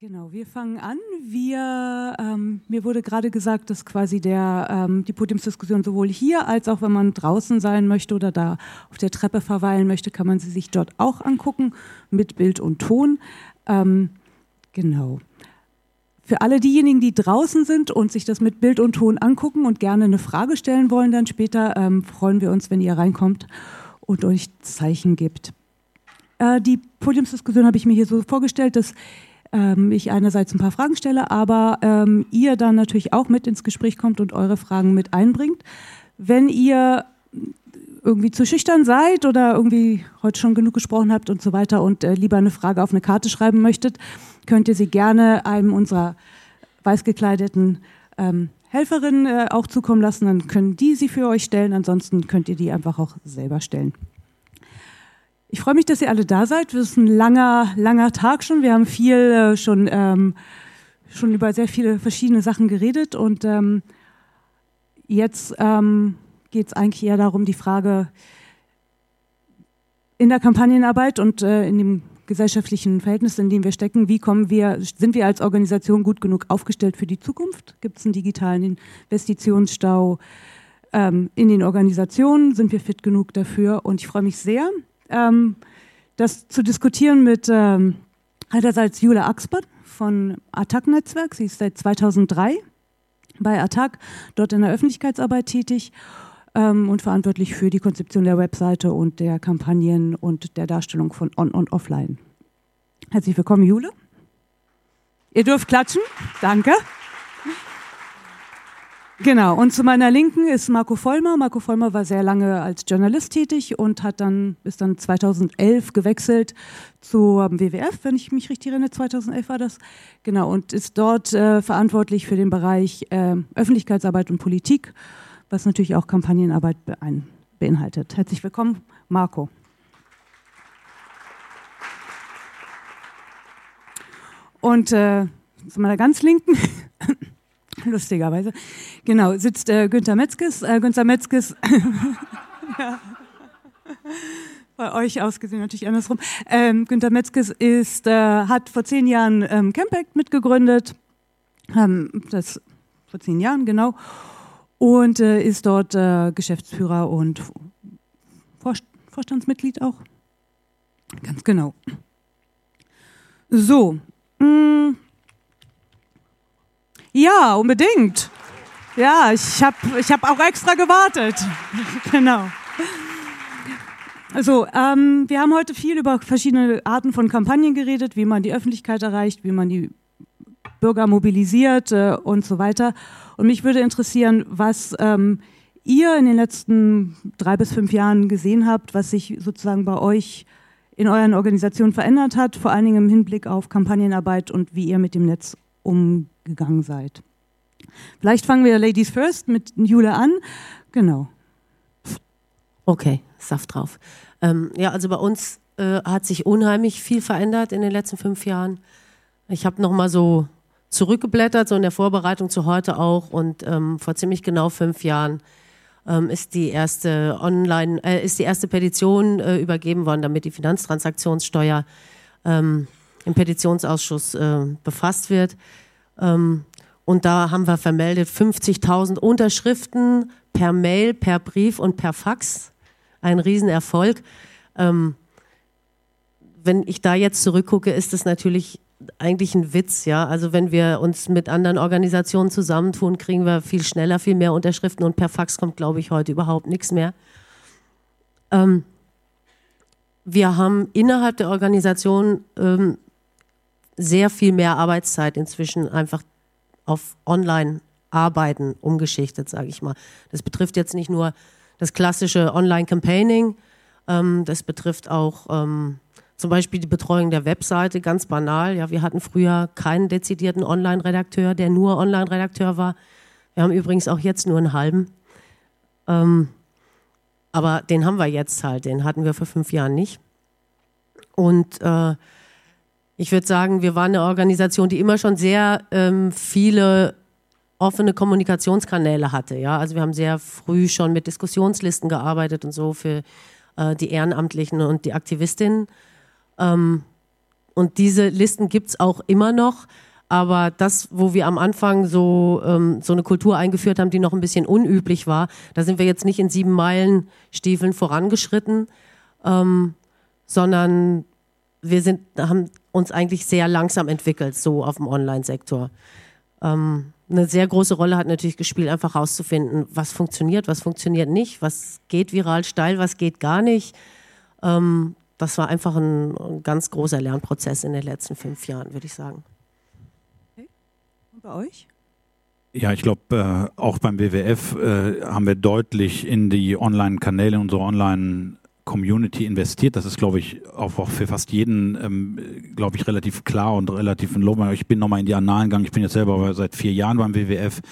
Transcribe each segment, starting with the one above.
Genau, wir fangen an. Wir, ähm, mir wurde gerade gesagt, dass quasi der, ähm, die Podiumsdiskussion sowohl hier als auch wenn man draußen sein möchte oder da auf der Treppe verweilen möchte, kann man sie sich dort auch angucken mit Bild und Ton. Ähm, genau. Für alle diejenigen, die draußen sind und sich das mit Bild und Ton angucken und gerne eine Frage stellen wollen, dann später ähm, freuen wir uns, wenn ihr reinkommt und euch Zeichen gibt. Äh, die Podiumsdiskussion habe ich mir hier so vorgestellt, dass ähm, ich einerseits ein paar Fragen stelle, aber ähm, ihr dann natürlich auch mit ins Gespräch kommt und eure Fragen mit einbringt. Wenn ihr irgendwie zu schüchtern seid oder irgendwie heute schon genug gesprochen habt und so weiter und äh, lieber eine Frage auf eine Karte schreiben möchtet, könnt ihr sie gerne einem unserer weiß gekleideten ähm, Helferinnen äh, auch zukommen lassen. Dann können die sie für euch stellen. Ansonsten könnt ihr die einfach auch selber stellen. Ich freue mich, dass ihr alle da seid. Das ist ein langer, langer Tag schon. Wir haben viel äh, schon, ähm, schon über sehr viele verschiedene Sachen geredet und ähm, jetzt ähm, geht es eigentlich eher darum, die Frage in der Kampagnenarbeit und äh, in dem gesellschaftlichen Verhältnis, in dem wir stecken, wie kommen wir, sind wir als Organisation gut genug aufgestellt für die Zukunft? Gibt es einen digitalen Investitionsstau ähm, in den Organisationen? Sind wir fit genug dafür? Und ich freue mich sehr, ähm, das zu diskutieren mit ähm, einerseits Jule Axbert von Attac-Netzwerk. Sie ist seit 2003 bei Attac, dort in der Öffentlichkeitsarbeit tätig ähm, und verantwortlich für die Konzeption der Webseite und der Kampagnen und der Darstellung von On- und Offline. Herzlich willkommen, Jule. Ihr dürft klatschen. Danke. Genau, und zu meiner Linken ist Marco Vollmer. Marco Vollmer war sehr lange als Journalist tätig und hat dann bis dann 2011 gewechselt zum WWF, wenn ich mich richtig erinnere, 2011 war das. Genau, und ist dort äh, verantwortlich für den Bereich äh, Öffentlichkeitsarbeit und Politik, was natürlich auch Kampagnenarbeit beinhaltet. Herzlich willkommen, Marco. Und äh, zu meiner ganz Linken lustigerweise. Genau, sitzt äh, Günther Metzges. Äh, Günther Metzges, ja. bei euch ausgesehen natürlich andersrum. Ähm, Günther Metzges ist, äh, hat vor zehn Jahren ähm, Campact mitgegründet, ähm, das vor zehn Jahren genau, und äh, ist dort äh, Geschäftsführer und Vorst Vorstandsmitglied auch. Ganz genau. So. Mh. Ja, unbedingt. Ja, ich habe ich hab auch extra gewartet. genau. Also, ähm, wir haben heute viel über verschiedene Arten von Kampagnen geredet, wie man die Öffentlichkeit erreicht, wie man die Bürger mobilisiert äh, und so weiter. Und mich würde interessieren, was ähm, ihr in den letzten drei bis fünf Jahren gesehen habt, was sich sozusagen bei euch in euren Organisationen verändert hat, vor allen Dingen im Hinblick auf Kampagnenarbeit und wie ihr mit dem Netz umgeht gegangen seid. Vielleicht fangen wir Ladies First mit Jule an. Genau. Okay, Saft drauf. Ähm, ja, also bei uns äh, hat sich unheimlich viel verändert in den letzten fünf Jahren. Ich habe nochmal so zurückgeblättert, so in der Vorbereitung zu heute auch. Und ähm, vor ziemlich genau fünf Jahren ähm, ist die erste Online, äh, ist die erste Petition äh, übergeben worden, damit die Finanztransaktionssteuer ähm, im Petitionsausschuss äh, befasst wird. Ähm, und da haben wir vermeldet 50.000 Unterschriften per Mail, per Brief und per Fax. Ein Riesenerfolg. Ähm, wenn ich da jetzt zurückgucke, ist das natürlich eigentlich ein Witz, ja. Also wenn wir uns mit anderen Organisationen zusammentun, kriegen wir viel schneller, viel mehr Unterschriften und per Fax kommt, glaube ich, heute überhaupt nichts mehr. Ähm, wir haben innerhalb der Organisation ähm, sehr viel mehr Arbeitszeit inzwischen einfach auf Online-Arbeiten umgeschichtet, sage ich mal. Das betrifft jetzt nicht nur das klassische Online-Campaigning, ähm, das betrifft auch ähm, zum Beispiel die Betreuung der Webseite, ganz banal. Ja, wir hatten früher keinen dezidierten Online-Redakteur, der nur Online-Redakteur war. Wir haben übrigens auch jetzt nur einen halben. Ähm, aber den haben wir jetzt halt, den hatten wir vor fünf Jahren nicht. Und äh, ich würde sagen, wir waren eine Organisation, die immer schon sehr ähm, viele offene Kommunikationskanäle hatte. Ja? Also wir haben sehr früh schon mit Diskussionslisten gearbeitet und so für äh, die Ehrenamtlichen und die Aktivistinnen. Ähm, und diese Listen gibt es auch immer noch. Aber das, wo wir am Anfang so, ähm, so eine Kultur eingeführt haben, die noch ein bisschen unüblich war, da sind wir jetzt nicht in sieben Meilen Stiefeln vorangeschritten, ähm, sondern wir sind, haben uns eigentlich sehr langsam entwickelt, so auf dem Online-Sektor. Ähm, eine sehr große Rolle hat natürlich gespielt, einfach herauszufinden, was funktioniert, was funktioniert nicht, was geht viral steil, was geht gar nicht. Ähm, das war einfach ein, ein, ganz großer Lernprozess in den letzten fünf Jahren, würde ich sagen. Okay. Und bei euch? Ja, ich glaube, äh, auch beim WWF äh, haben wir deutlich in die Online-Kanäle, unsere Online- Community investiert. Das ist, glaube ich, auch, auch für fast jeden, ähm, glaube ich, relativ klar und relativ ein Lob. Ich bin nochmal in die Annalen gegangen. Ich bin jetzt selber seit vier Jahren beim WWF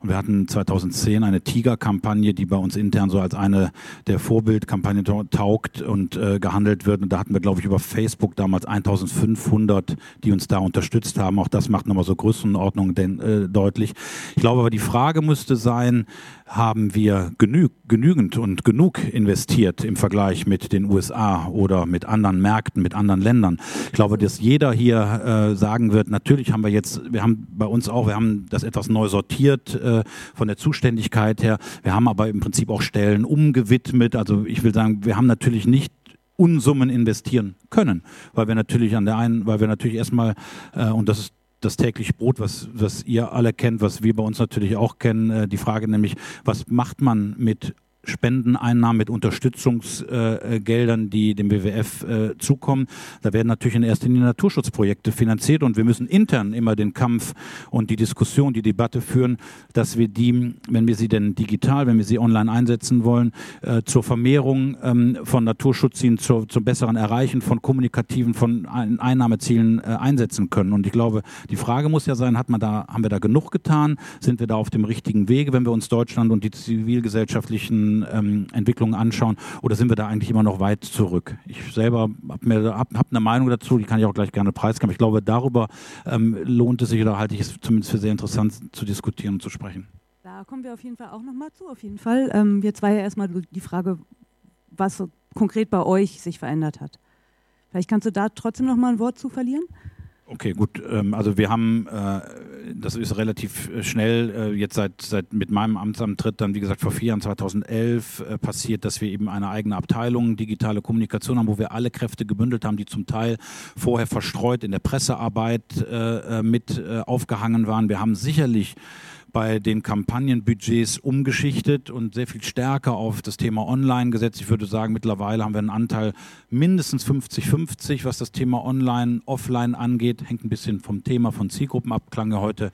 und wir hatten 2010 eine Tiger-Kampagne, die bei uns intern so als eine der Vorbildkampagnen taugt und äh, gehandelt wird. Und da hatten wir, glaube ich, über Facebook damals 1500, die uns da unterstützt haben. Auch das macht nochmal so Größenordnung denn, äh, deutlich. Ich glaube aber, die Frage müsste sein, haben wir genü genügend und genug investiert im Vergleich mit den USA oder mit anderen Märkten, mit anderen Ländern. Ich glaube, dass jeder hier äh, sagen wird, natürlich haben wir jetzt, wir haben bei uns auch, wir haben das etwas neu sortiert äh, von der Zuständigkeit her. Wir haben aber im Prinzip auch Stellen umgewidmet. Also ich will sagen, wir haben natürlich nicht Unsummen investieren können, weil wir natürlich an der einen, weil wir natürlich erstmal, äh, und das ist das tägliche Brot, was, was ihr alle kennt, was wir bei uns natürlich auch kennen, äh, die Frage nämlich, was macht man mit Spendeneinnahmen, mit Unterstützungsgeldern, die dem WWF äh, zukommen. Da werden natürlich in erster Linie Naturschutzprojekte finanziert und wir müssen intern immer den Kampf und die Diskussion, die Debatte führen, dass wir die, wenn wir sie denn digital, wenn wir sie online einsetzen wollen, äh, zur Vermehrung ähm, von Naturschutzzielen, zur, zum besseren Erreichen von kommunikativen, von Einnahmezielen äh, einsetzen können. Und ich glaube, die Frage muss ja sein, hat man da, haben wir da genug getan? Sind wir da auf dem richtigen Wege, wenn wir uns Deutschland und die zivilgesellschaftlichen ähm, Entwicklungen anschauen oder sind wir da eigentlich immer noch weit zurück? Ich selber habe hab, hab eine Meinung dazu, die kann ich auch gleich gerne preisgeben. Ich glaube, darüber ähm, lohnt es sich oder halte ich es zumindest für sehr interessant zu diskutieren und zu sprechen. Da kommen wir auf jeden Fall auch nochmal zu, auf jeden Fall. Ähm, jetzt war ja erstmal die Frage, was konkret bei euch sich verändert hat. Vielleicht kannst du da trotzdem noch mal ein Wort zu verlieren? Okay, gut. Ähm, also wir haben, äh, das ist relativ äh, schnell, äh, jetzt seit, seit mit meinem Amtsantritt dann, wie gesagt, vor vier Jahren, 2011, passiert, dass wir eben eine eigene Abteilung digitale Kommunikation haben, wo wir alle Kräfte gebündelt haben, die zum Teil vorher verstreut in der Pressearbeit mit aufgehangen waren. Wir haben sicherlich bei den Kampagnenbudgets umgeschichtet und sehr viel stärker auf das Thema Online gesetzt. Ich würde sagen, mittlerweile haben wir einen Anteil mindestens 50-50, was das Thema Online, Offline angeht. Hängt ein bisschen vom Thema von Zielgruppen ab. Klang ja heute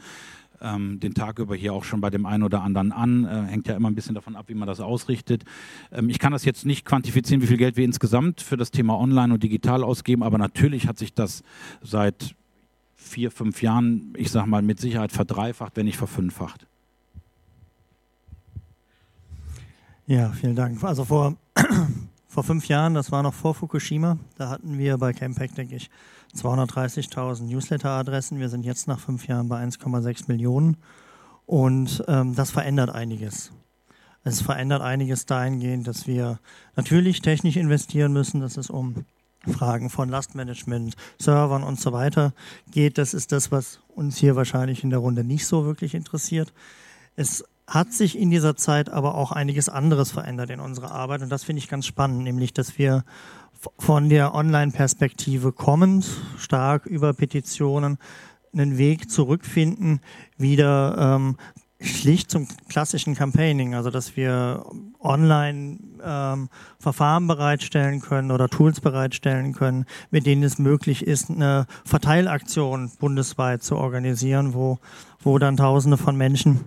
ähm, den Tag über hier auch schon bei dem einen oder anderen an. Äh, hängt ja immer ein bisschen davon ab, wie man das ausrichtet. Ähm, ich kann das jetzt nicht quantifizieren, wie viel Geld wir insgesamt für das Thema Online und Digital ausgeben, aber natürlich hat sich das seit vier, fünf Jahren, ich sage mal, mit Sicherheit verdreifacht, wenn nicht verfünffacht. Ja, vielen Dank. Also vor, vor fünf Jahren, das war noch vor Fukushima, da hatten wir bei Campact, denke ich, 230.000 Newsletter-Adressen. Wir sind jetzt nach fünf Jahren bei 1,6 Millionen. Und ähm, das verändert einiges. Es verändert einiges dahingehend, dass wir natürlich technisch investieren müssen, dass es um Fragen von Lastmanagement, Servern und so weiter geht. Das ist das, was uns hier wahrscheinlich in der Runde nicht so wirklich interessiert. Es hat sich in dieser Zeit aber auch einiges anderes verändert in unserer Arbeit und das finde ich ganz spannend, nämlich dass wir von der Online-Perspektive kommend, stark über Petitionen, einen Weg zurückfinden, wieder ähm, schlicht zum klassischen Campaigning, also dass wir online ähm, Verfahren bereitstellen können oder Tools bereitstellen können, mit denen es möglich ist, eine Verteilaktion bundesweit zu organisieren, wo, wo dann Tausende von Menschen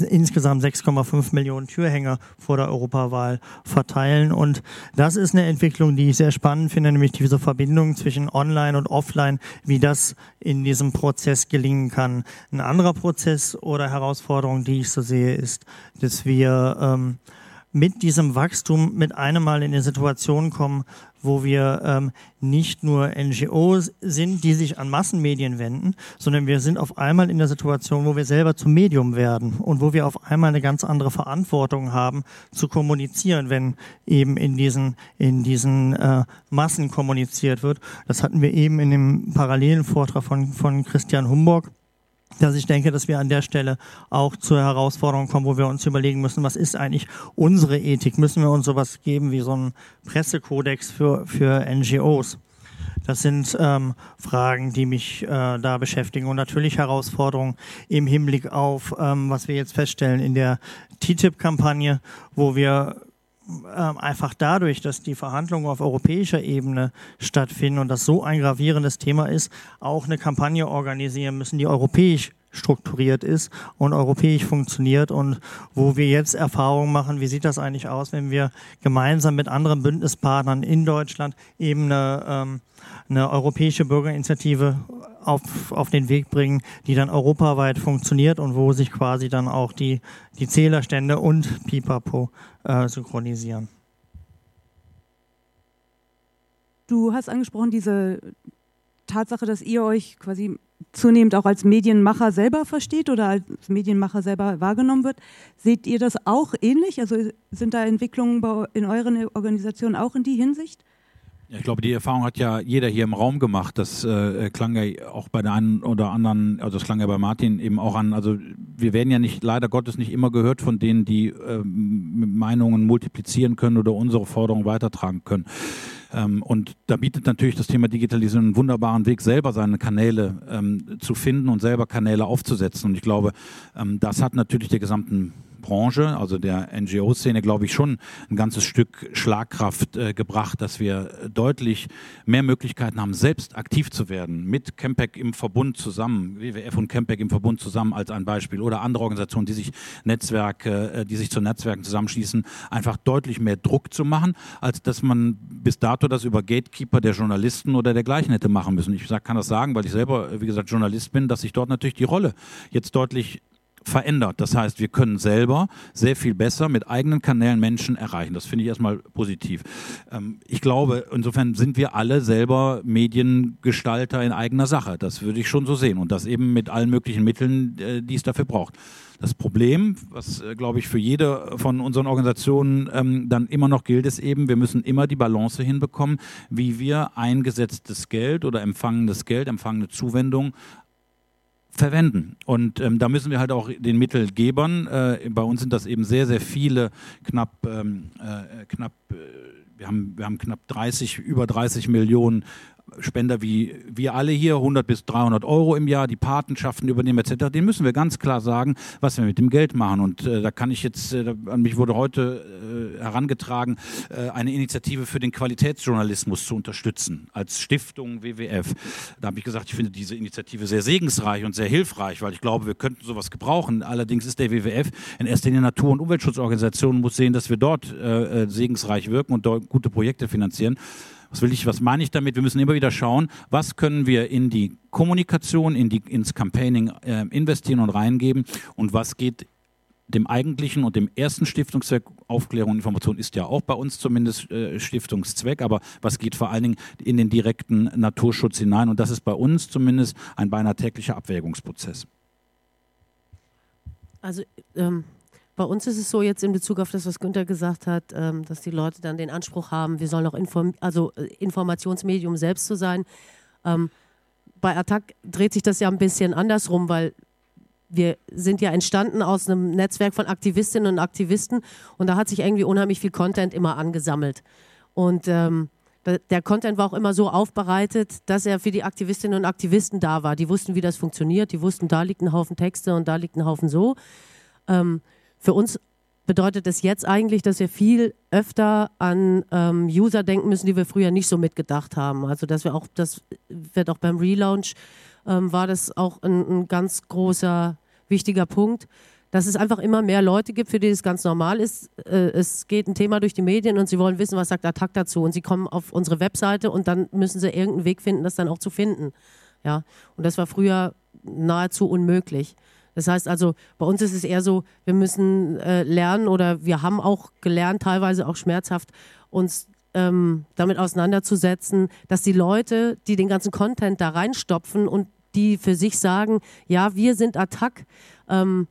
insgesamt 6,5 Millionen Türhänger vor der Europawahl verteilen. Und das ist eine Entwicklung, die ich sehr spannend finde, nämlich diese Verbindung zwischen Online und Offline, wie das in diesem Prozess gelingen kann. Ein anderer Prozess oder Herausforderung, die ich so sehe, ist, dass wir ähm, mit diesem Wachstum mit einem Mal in eine Situation kommen, wo wir ähm, nicht nur NGOs sind, die sich an Massenmedien wenden, sondern wir sind auf einmal in der Situation, wo wir selber zum Medium werden und wo wir auf einmal eine ganz andere Verantwortung haben, zu kommunizieren, wenn eben in diesen, in diesen äh, Massen kommuniziert wird. Das hatten wir eben in dem parallelen Vortrag von, von Christian Humburg dass ich denke, dass wir an der Stelle auch zur Herausforderung kommen, wo wir uns überlegen müssen, was ist eigentlich unsere Ethik? Müssen wir uns sowas geben wie so einen Pressekodex für, für NGOs? Das sind ähm, Fragen, die mich äh, da beschäftigen und natürlich Herausforderungen im Hinblick auf, ähm, was wir jetzt feststellen in der TTIP-Kampagne, wo wir ähm, einfach dadurch, dass die Verhandlungen auf europäischer Ebene stattfinden und das so ein gravierendes Thema ist, auch eine Kampagne organisieren müssen, die europäisch strukturiert ist und europäisch funktioniert und wo wir jetzt Erfahrungen machen, wie sieht das eigentlich aus, wenn wir gemeinsam mit anderen Bündnispartnern in Deutschland eben eine, ähm, eine europäische Bürgerinitiative auf, auf den Weg bringen, die dann europaweit funktioniert und wo sich quasi dann auch die, die Zählerstände und Pipapo äh, synchronisieren. Du hast angesprochen diese Tatsache, dass ihr euch quasi zunehmend auch als Medienmacher selber versteht oder als Medienmacher selber wahrgenommen wird. Seht ihr das auch ähnlich? Also sind da Entwicklungen in euren Organisationen auch in die Hinsicht? Ich glaube, die Erfahrung hat ja jeder hier im Raum gemacht. Das äh, klang ja auch bei der einen oder anderen, also das klang ja bei Martin eben auch an. Also wir werden ja nicht, leider Gottes, nicht immer gehört von denen, die äh, Meinungen multiplizieren können oder unsere Forderungen weitertragen können. Ähm, und da bietet natürlich das Thema Digitalisierung einen wunderbaren Weg, selber seine Kanäle ähm, zu finden und selber Kanäle aufzusetzen. Und ich glaube, ähm, das hat natürlich der gesamten Branche, also der NGO-Szene, glaube ich, schon ein ganzes Stück Schlagkraft äh, gebracht, dass wir deutlich mehr Möglichkeiten haben, selbst aktiv zu werden, mit Campac im Verbund zusammen, WWF und Campac im Verbund zusammen als ein Beispiel oder andere Organisationen, die sich Netzwerke, äh, die sich zu Netzwerken zusammenschließen, einfach deutlich mehr Druck zu machen, als dass man bis dato das über Gatekeeper der Journalisten oder dergleichen hätte machen müssen. Ich kann das sagen, weil ich selber, wie gesagt, Journalist bin, dass sich dort natürlich die Rolle jetzt deutlich verändert. Das heißt, wir können selber sehr viel besser mit eigenen Kanälen Menschen erreichen. Das finde ich erstmal positiv. Ähm, ich glaube, insofern sind wir alle selber Mediengestalter in eigener Sache. Das würde ich schon so sehen. Und das eben mit allen möglichen Mitteln, äh, die es dafür braucht. Das Problem, was, äh, glaube ich, für jede von unseren Organisationen ähm, dann immer noch gilt, ist eben, wir müssen immer die Balance hinbekommen, wie wir eingesetztes Geld oder empfangenes Geld, empfangene Zuwendung verwenden. Und ähm, da müssen wir halt auch den Mittelgebern, äh, bei uns sind das eben sehr, sehr viele, knapp, ähm, äh, knapp äh, wir haben, wir haben knapp 30, über 30 Millionen Spender wie wir alle hier, 100 bis 300 Euro im Jahr, die Patenschaften übernehmen etc., den müssen wir ganz klar sagen, was wir mit dem Geld machen. Und äh, da kann ich jetzt, äh, an mich wurde heute äh, herangetragen, äh, eine Initiative für den Qualitätsjournalismus zu unterstützen, als Stiftung WWF. Da habe ich gesagt, ich finde diese Initiative sehr segensreich und sehr hilfreich, weil ich glaube, wir könnten sowas gebrauchen. Allerdings ist der WWF in erster Linie Natur- und Umweltschutzorganisation, muss sehen, dass wir dort äh, äh, segensreich wirken und dort gute Projekte finanzieren. Was will ich, was meine ich damit? Wir müssen immer wieder schauen, was können wir in die Kommunikation, in die, ins Campaigning äh, investieren und reingeben und was geht dem eigentlichen und dem ersten Stiftungszweck Aufklärung und Information ist ja auch bei uns zumindest äh, Stiftungszweck, aber was geht vor allen Dingen in den direkten Naturschutz hinein und das ist bei uns zumindest ein beinahe täglicher Abwägungsprozess. Also ähm, bei uns ist es so jetzt in Bezug auf das, was Günther gesagt hat, ähm, dass die Leute dann den Anspruch haben, wir sollen auch Inform also äh, Informationsmedium selbst zu sein. Ähm, bei Attac dreht sich das ja ein bisschen andersrum, weil wir sind ja entstanden aus einem Netzwerk von Aktivistinnen und Aktivisten und da hat sich irgendwie unheimlich viel Content immer angesammelt. Und ähm, der Content war auch immer so aufbereitet, dass er für die Aktivistinnen und Aktivisten da war. Die wussten, wie das funktioniert, die wussten, da liegt ein Haufen Texte und da liegt ein Haufen so. Ähm, für uns bedeutet das jetzt eigentlich, dass wir viel öfter an ähm, User denken müssen, die wir früher nicht so mitgedacht haben. Also dass wir auch, das wird auch beim Relaunch, ähm, war das auch ein, ein, ganz großer, wichtiger Punkt, dass es einfach immer mehr Leute gibt, für die es ganz normal ist. Äh, es geht ein Thema durch die Medien und sie wollen wissen, was sagt Attack dazu. Und sie kommen auf unsere Webseite und dann müssen sie irgendeinen Weg finden, das dann auch zu finden. Ja, und das war früher nahezu unmöglich. Das heißt also, bei uns ist es eher so, wir müssen äh, lernen oder wir haben auch gelernt, teilweise auch schmerzhaft, uns ähm, damit auseinanderzusetzen, dass die Leute, die den ganzen Content da reinstopfen und die für sich sagen, ja, wir sind Attack, ähm,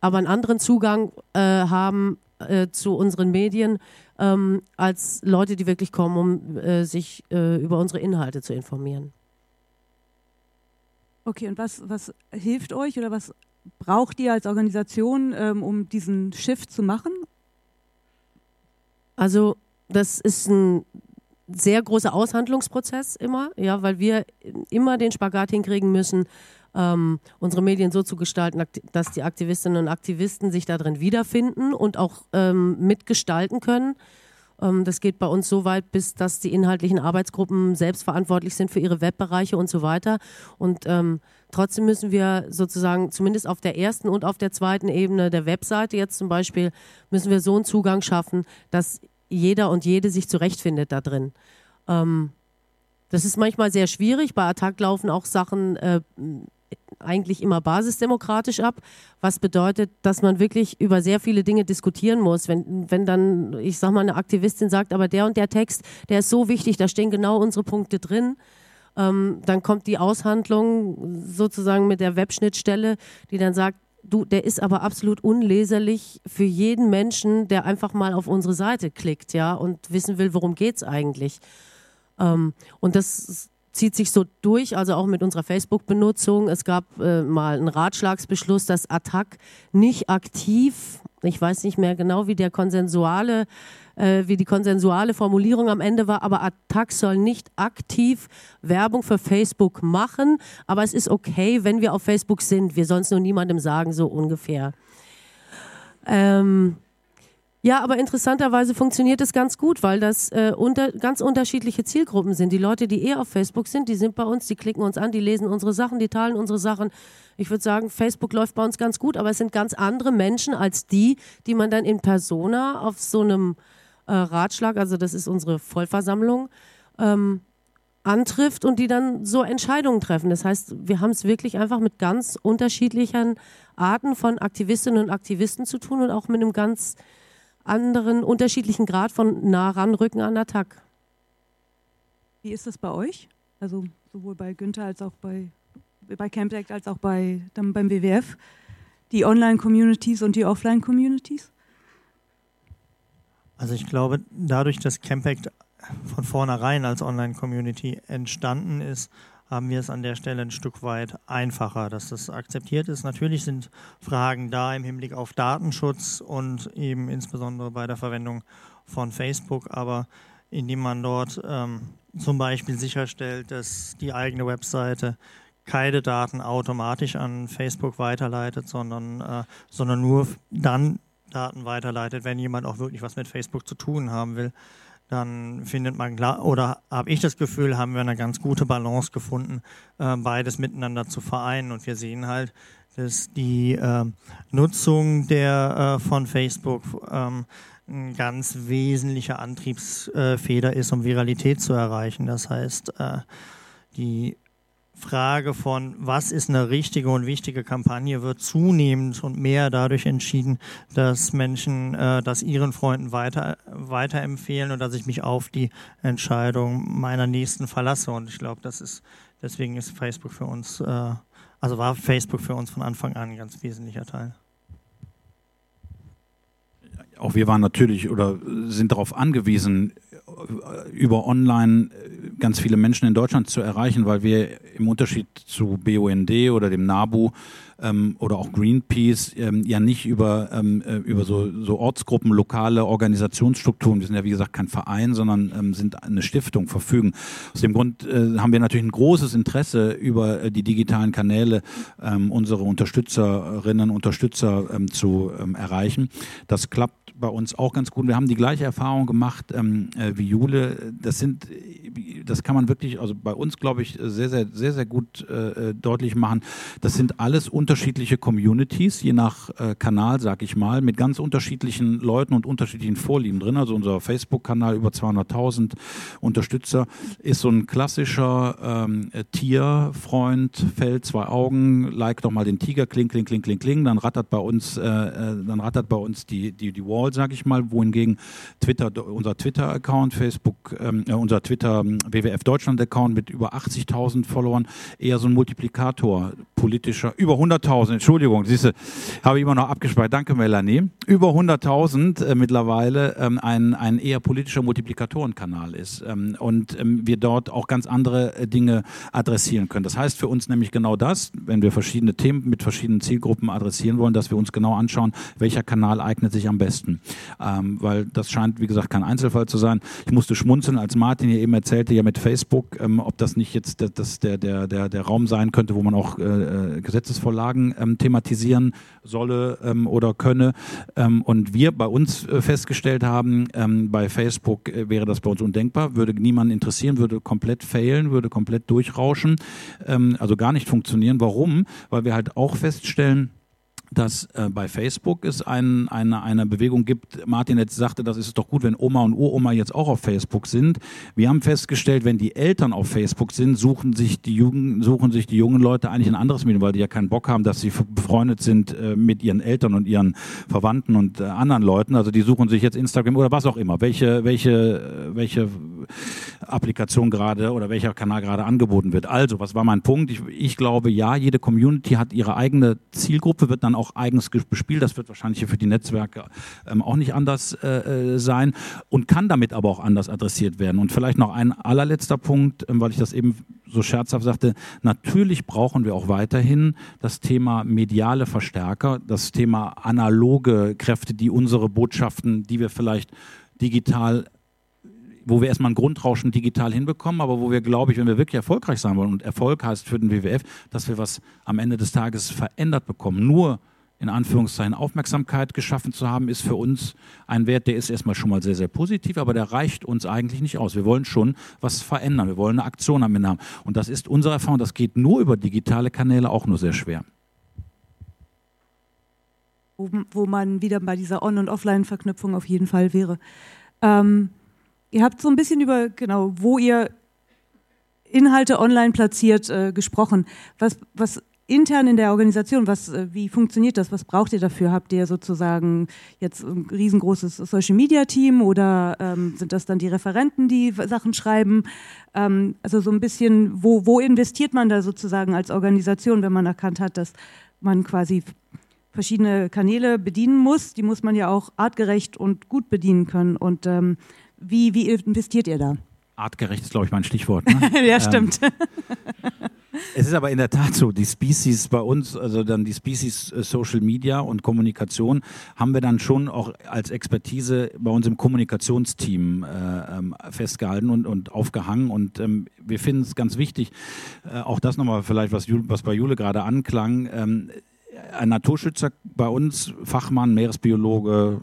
aber einen anderen Zugang äh, haben äh, zu unseren Medien ähm, als Leute, die wirklich kommen, um äh, sich äh, über unsere Inhalte zu informieren. Okay, und was, was hilft euch oder was braucht ihr als Organisation, ähm, um diesen Shift zu machen? Also das ist ein sehr großer Aushandlungsprozess immer, ja, weil wir immer den Spagat hinkriegen müssen, ähm, unsere Medien so zu gestalten, dass die Aktivistinnen und Aktivisten sich darin wiederfinden und auch ähm, mitgestalten können. Ähm, das geht bei uns so weit, bis dass die inhaltlichen Arbeitsgruppen selbst verantwortlich sind für ihre Webbereiche und so weiter. Und ähm, trotzdem müssen wir sozusagen zumindest auf der ersten und auf der zweiten Ebene der Webseite jetzt zum Beispiel, müssen wir so einen Zugang schaffen, dass jeder und jede sich zurechtfindet da drin. Ähm, das ist manchmal sehr schwierig. Bei Attack laufen auch Sachen äh, eigentlich immer basisdemokratisch ab, was bedeutet, dass man wirklich über sehr viele Dinge diskutieren muss. Wenn, wenn dann, ich sag mal, eine Aktivistin sagt, aber der und der Text, der ist so wichtig, da stehen genau unsere Punkte drin. Ähm, dann kommt die Aushandlung sozusagen mit der Webschnittstelle, die dann sagt, du, der ist aber absolut unleserlich für jeden Menschen, der einfach mal auf unsere Seite klickt, ja, und wissen will, worum geht's eigentlich. Ähm, und das zieht sich so durch, also auch mit unserer Facebook-Benutzung. Es gab äh, mal einen Ratschlagsbeschluss, dass Attac nicht aktiv, ich weiß nicht mehr genau, wie der konsensuale, äh, wie die konsensuale Formulierung am Ende war, aber Attac soll nicht aktiv Werbung für Facebook machen, aber es ist okay, wenn wir auf Facebook sind. Wir sollen es nur niemandem sagen, so ungefähr. Ähm, ja, aber interessanterweise funktioniert es ganz gut, weil das äh, unter, ganz unterschiedliche Zielgruppen sind. Die Leute, die eher auf Facebook sind, die sind bei uns, die klicken uns an, die lesen unsere Sachen, die teilen unsere Sachen. Ich würde sagen, Facebook läuft bei uns ganz gut, aber es sind ganz andere Menschen als die, die man dann in Persona auf so einem äh, Ratschlag, also das ist unsere Vollversammlung, ähm, antrifft und die dann so Entscheidungen treffen. Das heißt, wir haben es wirklich einfach mit ganz unterschiedlichen Arten von Aktivistinnen und Aktivisten zu tun und auch mit einem ganz anderen unterschiedlichen Grad von nah ranrücken an Attack. Wie ist das bei euch? Also sowohl bei Günther als auch bei, bei Campact als auch bei, dann beim WWF? Die Online-Communities und die Offline-Communities? Also ich glaube, dadurch, dass Campact von vornherein als Online-Community entstanden ist, haben wir es an der Stelle ein Stück weit einfacher, dass das akzeptiert ist. Natürlich sind Fragen da im Hinblick auf Datenschutz und eben insbesondere bei der Verwendung von Facebook, aber indem man dort ähm, zum Beispiel sicherstellt, dass die eigene Webseite keine Daten automatisch an Facebook weiterleitet, sondern, äh, sondern nur dann Daten weiterleitet, wenn jemand auch wirklich was mit Facebook zu tun haben will dann findet man klar, oder habe ich das Gefühl, haben wir eine ganz gute Balance gefunden, äh, beides miteinander zu vereinen. Und wir sehen halt, dass die äh, Nutzung der äh, von Facebook ähm, ein ganz wesentlicher Antriebsfeder ist, um Viralität zu erreichen. Das heißt, äh, die Frage von, was ist eine richtige und wichtige Kampagne, wird zunehmend und mehr dadurch entschieden, dass Menschen äh, das ihren Freunden weiter, weiterempfehlen und dass ich mich auf die Entscheidung meiner Nächsten verlasse. Und ich glaube, das ist, deswegen ist Facebook für uns, äh, also war Facebook für uns von Anfang an ein ganz wesentlicher Teil. Auch wir waren natürlich oder sind darauf angewiesen, über online ganz viele Menschen in Deutschland zu erreichen, weil wir im Unterschied zu BUND oder dem NABU ähm, oder auch Greenpeace ähm, ja nicht über, ähm, äh, über so, so Ortsgruppen, lokale Organisationsstrukturen, wir sind ja wie gesagt kein Verein, sondern ähm, sind eine Stiftung, verfügen. Aus dem Grund äh, haben wir natürlich ein großes Interesse über äh, die digitalen Kanäle ähm, unsere Unterstützerinnen und Unterstützer ähm, zu erreichen. Das klappt bei uns auch ganz gut. Wir haben die gleiche Erfahrung gemacht äh, wie Jule. Das sind, das kann man wirklich, also bei uns glaube ich sehr, sehr, sehr, sehr gut äh, deutlich machen. Das sind alles unterschiedliche Communities, je nach äh, Kanal, sag ich mal, mit ganz unterschiedlichen Leuten und unterschiedlichen Vorlieben drin. Also unser Facebook-Kanal über 200.000 Unterstützer ist so ein klassischer ähm, Tierfreund, Feld, zwei Augen, like doch mal den Tiger, kling, kling, kling, kling, kling, dann rattert bei uns, äh, äh dann rattert bei uns die, die, die Wall, sag ich mal, wohingegen Twitter, unser Twitter-Account, Facebook, ähm, äh, unser Twitter ähm, WWF Deutschland-Account mit über 80.000 Followern eher so ein Multiplikator politischer, über 100.000, Entschuldigung, siehste, habe ich immer noch abgespeichert, danke Melanie, über 100.000 äh, mittlerweile ähm, ein, ein eher politischer Multiplikatorenkanal ist ähm, und ähm, wir dort auch ganz andere äh, Dinge adressieren können. Das heißt für uns nämlich genau das, wenn wir verschiedene Themen mit verschiedenen Zielgruppen adressieren wollen, dass wir uns genau anschauen, welcher Kanal eignet sich am besten. Ähm, weil das scheint, wie gesagt, kein Einzelfall zu sein. Ich musste schmunzeln, als Martin hier eben erzählte, ja mit Facebook, ähm, ob das nicht jetzt der, das, der, der, der, der Raum sein könnte, wo man auch äh, Gesetzesvorlagen ähm, thematisieren solle ähm, oder könne. Ähm, und wir bei uns äh, festgestellt haben, ähm, bei Facebook äh, wäre das bei uns undenkbar, würde niemanden interessieren, würde komplett failen, würde komplett durchrauschen, ähm, also gar nicht funktionieren. Warum? Weil wir halt auch feststellen, dass äh, bei Facebook es ein, eine, eine Bewegung gibt. Martin jetzt sagte, das ist doch gut, wenn Oma und Uroma jetzt auch auf Facebook sind. Wir haben festgestellt, wenn die Eltern auf Facebook sind, suchen sich die Jugend, suchen sich die jungen Leute eigentlich ein anderes Medium, weil die ja keinen Bock haben, dass sie befreundet sind äh, mit ihren Eltern und ihren Verwandten und äh, anderen Leuten. Also die suchen sich jetzt Instagram oder was auch immer, welche, welche, welche Applikation gerade oder welcher Kanal gerade angeboten wird. Also, was war mein Punkt? Ich, ich glaube, ja, jede Community hat ihre eigene Zielgruppe, wird dann auch eigens bespielt. Das wird wahrscheinlich für die Netzwerke ähm, auch nicht anders äh, äh, sein und kann damit aber auch anders adressiert werden. Und vielleicht noch ein allerletzter Punkt, ähm, weil ich das eben so scherzhaft sagte, natürlich brauchen wir auch weiterhin das Thema mediale Verstärker, das Thema analoge Kräfte, die unsere Botschaften, die wir vielleicht digital wo wir erstmal ein Grundrauschen digital hinbekommen, aber wo wir, glaube ich, wenn wir wirklich erfolgreich sein wollen, und Erfolg heißt für den WWF, dass wir was am Ende des Tages verändert bekommen. Nur in Anführungszeichen Aufmerksamkeit geschaffen zu haben, ist für uns ein Wert, der ist erstmal schon mal sehr, sehr positiv, aber der reicht uns eigentlich nicht aus. Wir wollen schon was verändern, wir wollen eine Aktion am Ende haben. Und das ist unsere Erfahrung, das geht nur über digitale Kanäle auch nur sehr schwer. Wo, wo man wieder bei dieser On- und Offline-Verknüpfung auf jeden Fall wäre. Ähm, Ihr habt so ein bisschen über, genau, wo ihr Inhalte online platziert, äh, gesprochen. Was, was intern in der Organisation, was, äh, wie funktioniert das? Was braucht ihr dafür? Habt ihr sozusagen jetzt ein riesengroßes Social Media Team oder ähm, sind das dann die Referenten, die Sachen schreiben? Ähm, also so ein bisschen, wo, wo investiert man da sozusagen als Organisation, wenn man erkannt hat, dass man quasi verschiedene Kanäle bedienen muss? Die muss man ja auch artgerecht und gut bedienen können. Und ähm, wie, wie investiert ihr da? Artgerecht ist, glaube ich, mein Stichwort. Ne? ja, ähm, stimmt. Ähm, es ist aber in der Tat so, die Species bei uns, also dann die Species äh, Social Media und Kommunikation, haben wir dann schon auch als Expertise bei uns im Kommunikationsteam äh, ähm, festgehalten und, und aufgehangen. Und ähm, wir finden es ganz wichtig, äh, auch das nochmal vielleicht, was, Jule, was bei Jule gerade anklang, ähm, ein Naturschützer bei uns, Fachmann, Meeresbiologe,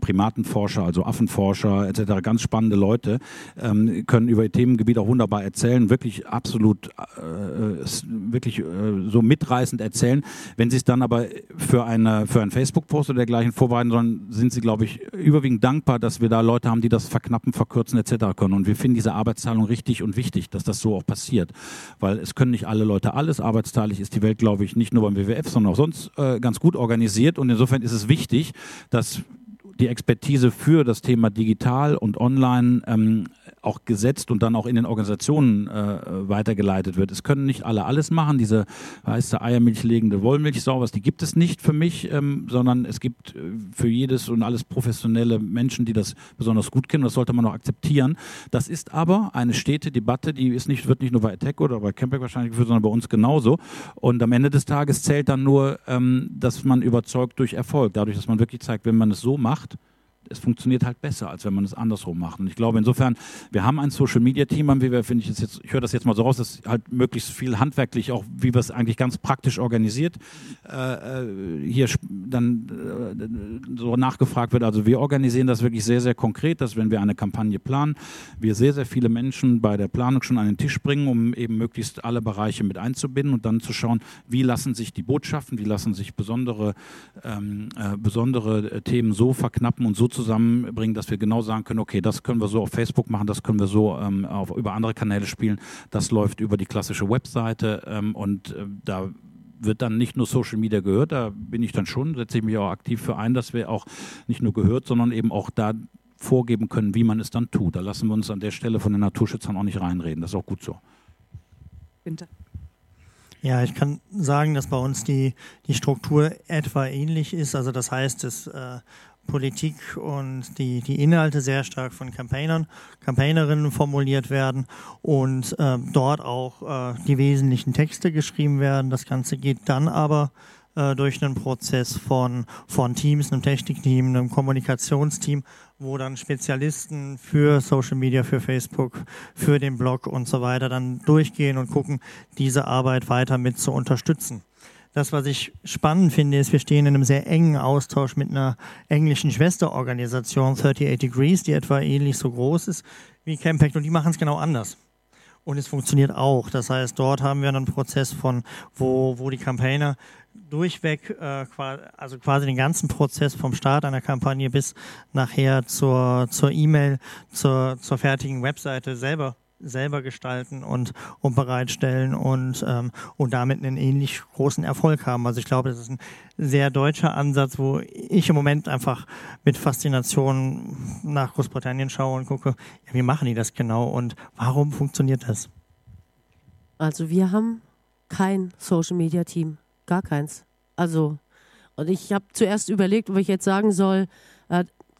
Primatenforscher, also Affenforscher etc., ganz spannende Leute, ähm, können über ihr Themengebiet auch wunderbar erzählen, wirklich absolut, äh, wirklich äh, so mitreißend erzählen. Wenn sie es dann aber für, eine, für einen Facebook-Post oder dergleichen vorbereiten sollen, sind sie, glaube ich, überwiegend dankbar, dass wir da Leute haben, die das verknappen, verkürzen etc. können. Und wir finden diese Arbeitsteilung richtig und wichtig, dass das so auch passiert. Weil es können nicht alle Leute alles. Arbeitsteilig ist die Welt, glaube ich, nicht nur beim WWF, sondern auch sonst äh, ganz gut organisiert. Und insofern ist es wichtig, dass die Expertise für das Thema digital und online ähm, auch gesetzt und dann auch in den Organisationen äh, weitergeleitet wird. Es können nicht alle alles machen. Diese weiße eiermilchlegende Wollmilchsau, was die gibt es nicht für mich, ähm, sondern es gibt äh, für jedes und alles professionelle Menschen, die das besonders gut kennen. Das sollte man auch akzeptieren. Das ist aber eine stete Debatte, die ist nicht, wird nicht nur bei Attack oder bei Campback wahrscheinlich geführt, sondern bei uns genauso. Und am Ende des Tages zählt dann nur, ähm, dass man überzeugt durch Erfolg, dadurch, dass man wirklich zeigt, wenn man es so macht, es funktioniert halt besser, als wenn man es andersrum macht. Und ich glaube insofern, wir haben ein Social Media Team am WWF, finde ich jetzt, ich höre das jetzt mal so raus, dass halt möglichst viel handwerklich auch, wie wir es eigentlich ganz praktisch organisiert, äh, äh hier dann äh, so nachgefragt wird. Also wir organisieren das wirklich sehr, sehr konkret, dass wenn wir eine Kampagne planen, wir sehr, sehr viele Menschen bei der Planung schon an den Tisch bringen, um eben möglichst alle Bereiche mit einzubinden und dann zu schauen, wie lassen sich die Botschaften, wie lassen sich besondere, ähm, äh, besondere äh, Themen so verknappen und so zusammenbringen, dass wir genau sagen können, okay, das können wir so auf Facebook machen, das können wir so ähm, auf, über andere Kanäle spielen, das läuft über die klassische Webseite ähm, und äh, da wird dann nicht nur Social Media gehört, da bin ich dann schon, setze ich mich auch aktiv für ein, dass wir auch nicht nur gehört, sondern eben auch da vorgeben können, wie man es dann tut. Da lassen wir uns an der Stelle von den Naturschützern auch nicht reinreden. Das ist auch gut so. Winter. Ja, ich kann sagen, dass bei uns die, die Struktur etwa ähnlich ist. Also das heißt, dass äh, Politik und die, die Inhalte sehr stark von Campaignern, Campaignerinnen formuliert werden und äh, dort auch äh, die wesentlichen Texte geschrieben werden. Das Ganze geht dann aber äh, durch einen Prozess von, von Teams, einem Technikteam, einem Kommunikationsteam, wo dann Spezialisten für Social Media, für Facebook, für den Blog und so weiter dann durchgehen und gucken, diese Arbeit weiter mit zu unterstützen. Das, was ich spannend finde, ist, wir stehen in einem sehr engen Austausch mit einer englischen Schwesterorganisation, 38 Degrees, die etwa ähnlich so groß ist wie Campact und die machen es genau anders. Und es funktioniert auch. Das heißt, dort haben wir einen Prozess von, wo, wo die Campaigner durchweg, äh, also quasi den ganzen Prozess vom Start einer Kampagne bis nachher zur, zur E-Mail, zur, zur fertigen Webseite selber selber gestalten und, und bereitstellen und, ähm, und damit einen ähnlich großen Erfolg haben. Also ich glaube, das ist ein sehr deutscher Ansatz, wo ich im Moment einfach mit Faszination nach Großbritannien schaue und gucke, ja, wie machen die das genau und warum funktioniert das? Also wir haben kein Social Media Team. Gar keins. Also, und ich habe zuerst überlegt, ob ich jetzt sagen soll,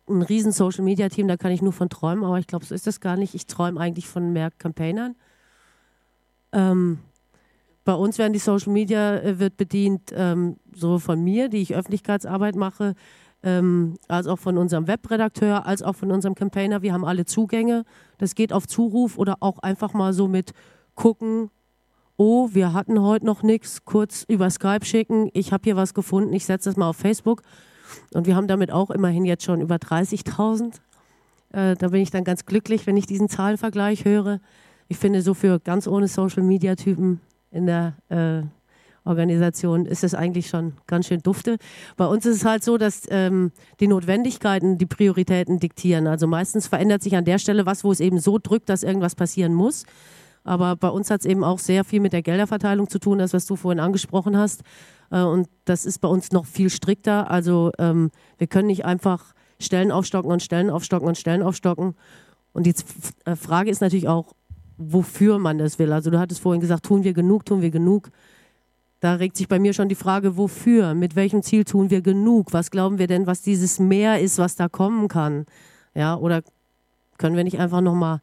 ein riesen Social Media Team, da kann ich nur von träumen, aber ich glaube, so ist das gar nicht. Ich träume eigentlich von mehr Campaignern. Ähm, bei uns werden die Social Media äh, wird bedient ähm, so von mir, die ich Öffentlichkeitsarbeit mache, ähm, als auch von unserem Webredakteur, als auch von unserem Campaigner. Wir haben alle Zugänge. Das geht auf Zuruf oder auch einfach mal so mit gucken, oh, wir hatten heute noch nichts, kurz über Skype schicken, ich habe hier was gefunden, ich setze das mal auf Facebook. Und wir haben damit auch immerhin jetzt schon über 30.000. Äh, da bin ich dann ganz glücklich, wenn ich diesen Zahlenvergleich höre. Ich finde, so für ganz ohne Social-Media-Typen in der äh, Organisation ist es eigentlich schon ganz schön dufte. Bei uns ist es halt so, dass ähm, die Notwendigkeiten die Prioritäten diktieren. Also meistens verändert sich an der Stelle was, wo es eben so drückt, dass irgendwas passieren muss. Aber bei uns hat es eben auch sehr viel mit der Gelderverteilung zu tun, das, was du vorhin angesprochen hast. Äh, und das ist bei uns noch viel strikter. Also ähm, wir können nicht einfach Stellen aufstocken und Stellen aufstocken und Stellen aufstocken. Und die äh, Frage ist natürlich auch, wofür man das will. Also du hattest vorhin gesagt, tun wir genug, tun wir genug. Da regt sich bei mir schon die Frage, wofür, mit welchem Ziel tun wir genug? Was glauben wir denn, was dieses Mehr ist, was da kommen kann? Ja, oder können wir nicht einfach nochmal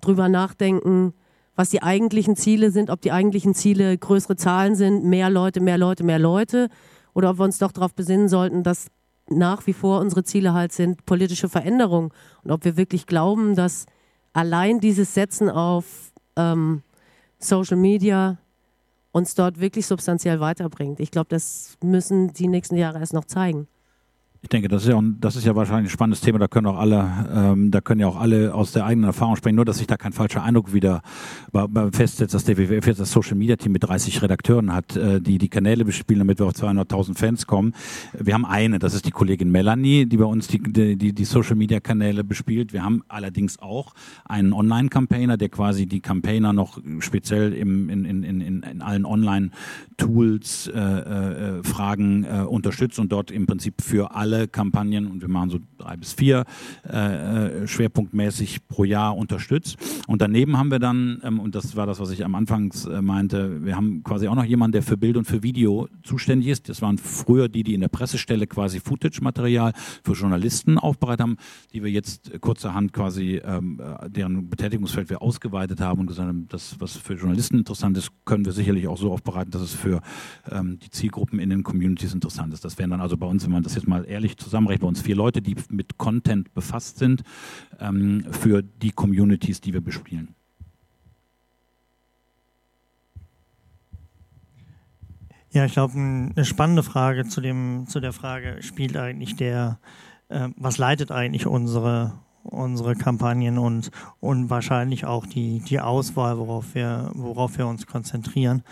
drüber nachdenken, was die eigentlichen Ziele sind, ob die eigentlichen Ziele größere Zahlen sind, mehr Leute, mehr Leute, mehr Leute, oder ob wir uns doch darauf besinnen sollten, dass nach wie vor unsere Ziele halt sind politische Veränderung und ob wir wirklich glauben, dass allein dieses Setzen auf ähm, Social Media uns dort wirklich substanziell weiterbringt. Ich glaube, das müssen die nächsten Jahre erst noch zeigen. Ich denke, das ist ja, das ist ja wahrscheinlich ein spannendes Thema. Da können auch alle, ähm, da können ja auch alle aus der eigenen Erfahrung sprechen. Nur, dass sich da kein falscher Eindruck wieder festsetzt, dass der WWF jetzt das Social Media Team mit 30 Redakteuren hat, äh, die die Kanäle bespielen, damit wir auf 200.000 Fans kommen. Wir haben eine, das ist die Kollegin Melanie, die bei uns die, die, die Social Media Kanäle bespielt. Wir haben allerdings auch einen Online-Campaigner, der quasi die Campaigner noch speziell im, in, in, in, in allen Online-Tools, äh, äh, Fragen äh, unterstützt und dort im Prinzip für alle alle Kampagnen und wir machen so drei bis vier äh, äh, schwerpunktmäßig pro Jahr unterstützt. Und daneben haben wir dann, ähm, und das war das, was ich am Anfang äh, meinte, wir haben quasi auch noch jemanden, der für Bild und für Video zuständig ist. Das waren früher die, die in der Pressestelle quasi Footage-Material für Journalisten aufbereitet haben, die wir jetzt kurzerhand quasi, ähm, äh, deren Betätigungsfeld wir ausgeweitet haben und gesagt haben, das, was für Journalisten interessant ist, können wir sicherlich auch so aufbereiten, dass es für ähm, die Zielgruppen in den Communities interessant ist. Das wären dann also bei uns, wenn man das jetzt mal ehrlich ehrlich zusammenrechnen wir uns vier Leute, die mit Content befasst sind ähm, für die Communities, die wir bespielen. Ja, ich glaube, eine spannende Frage zu, dem, zu der Frage spielt eigentlich der, äh, was leitet eigentlich unsere, unsere Kampagnen und, und wahrscheinlich auch die, die Auswahl, worauf wir, worauf wir uns konzentrieren.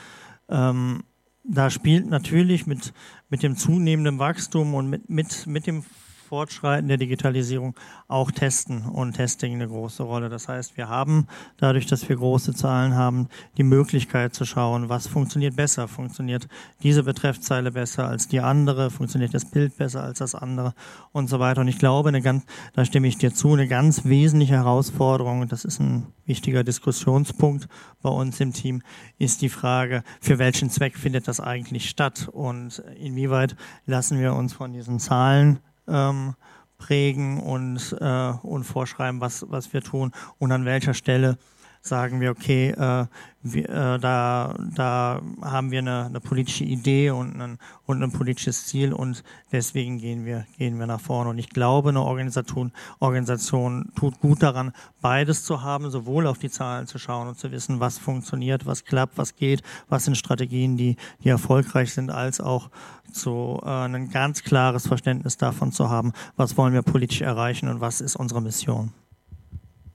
Ähm, da spielt natürlich mit, mit dem zunehmenden Wachstum und mit, mit, mit dem Fortschreiten der Digitalisierung auch Testen und Testing eine große Rolle. Das heißt, wir haben dadurch, dass wir große Zahlen haben, die Möglichkeit zu schauen, was funktioniert besser. Funktioniert diese Betreffzeile besser als die andere? Funktioniert das Bild besser als das andere? Und so weiter. Und ich glaube, eine ganz, da stimme ich dir zu, eine ganz wesentliche Herausforderung, das ist ein wichtiger Diskussionspunkt bei uns im Team, ist die Frage, für welchen Zweck findet das eigentlich statt und inwieweit lassen wir uns von diesen Zahlen ähm, prägen und, äh, und vorschreiben, was, was wir tun. Und an welcher Stelle sagen wir, okay, äh, wir, äh, da, da haben wir eine, eine politische Idee und ein, und ein politisches Ziel und deswegen gehen wir, gehen wir nach vorne. Und ich glaube, eine Organisation, Organisation tut gut daran, beides zu haben, sowohl auf die Zahlen zu schauen und zu wissen, was funktioniert, was klappt, was geht, was sind Strategien, die, die erfolgreich sind, als auch so äh, ein ganz klares Verständnis davon zu haben, was wollen wir politisch erreichen und was ist unsere Mission.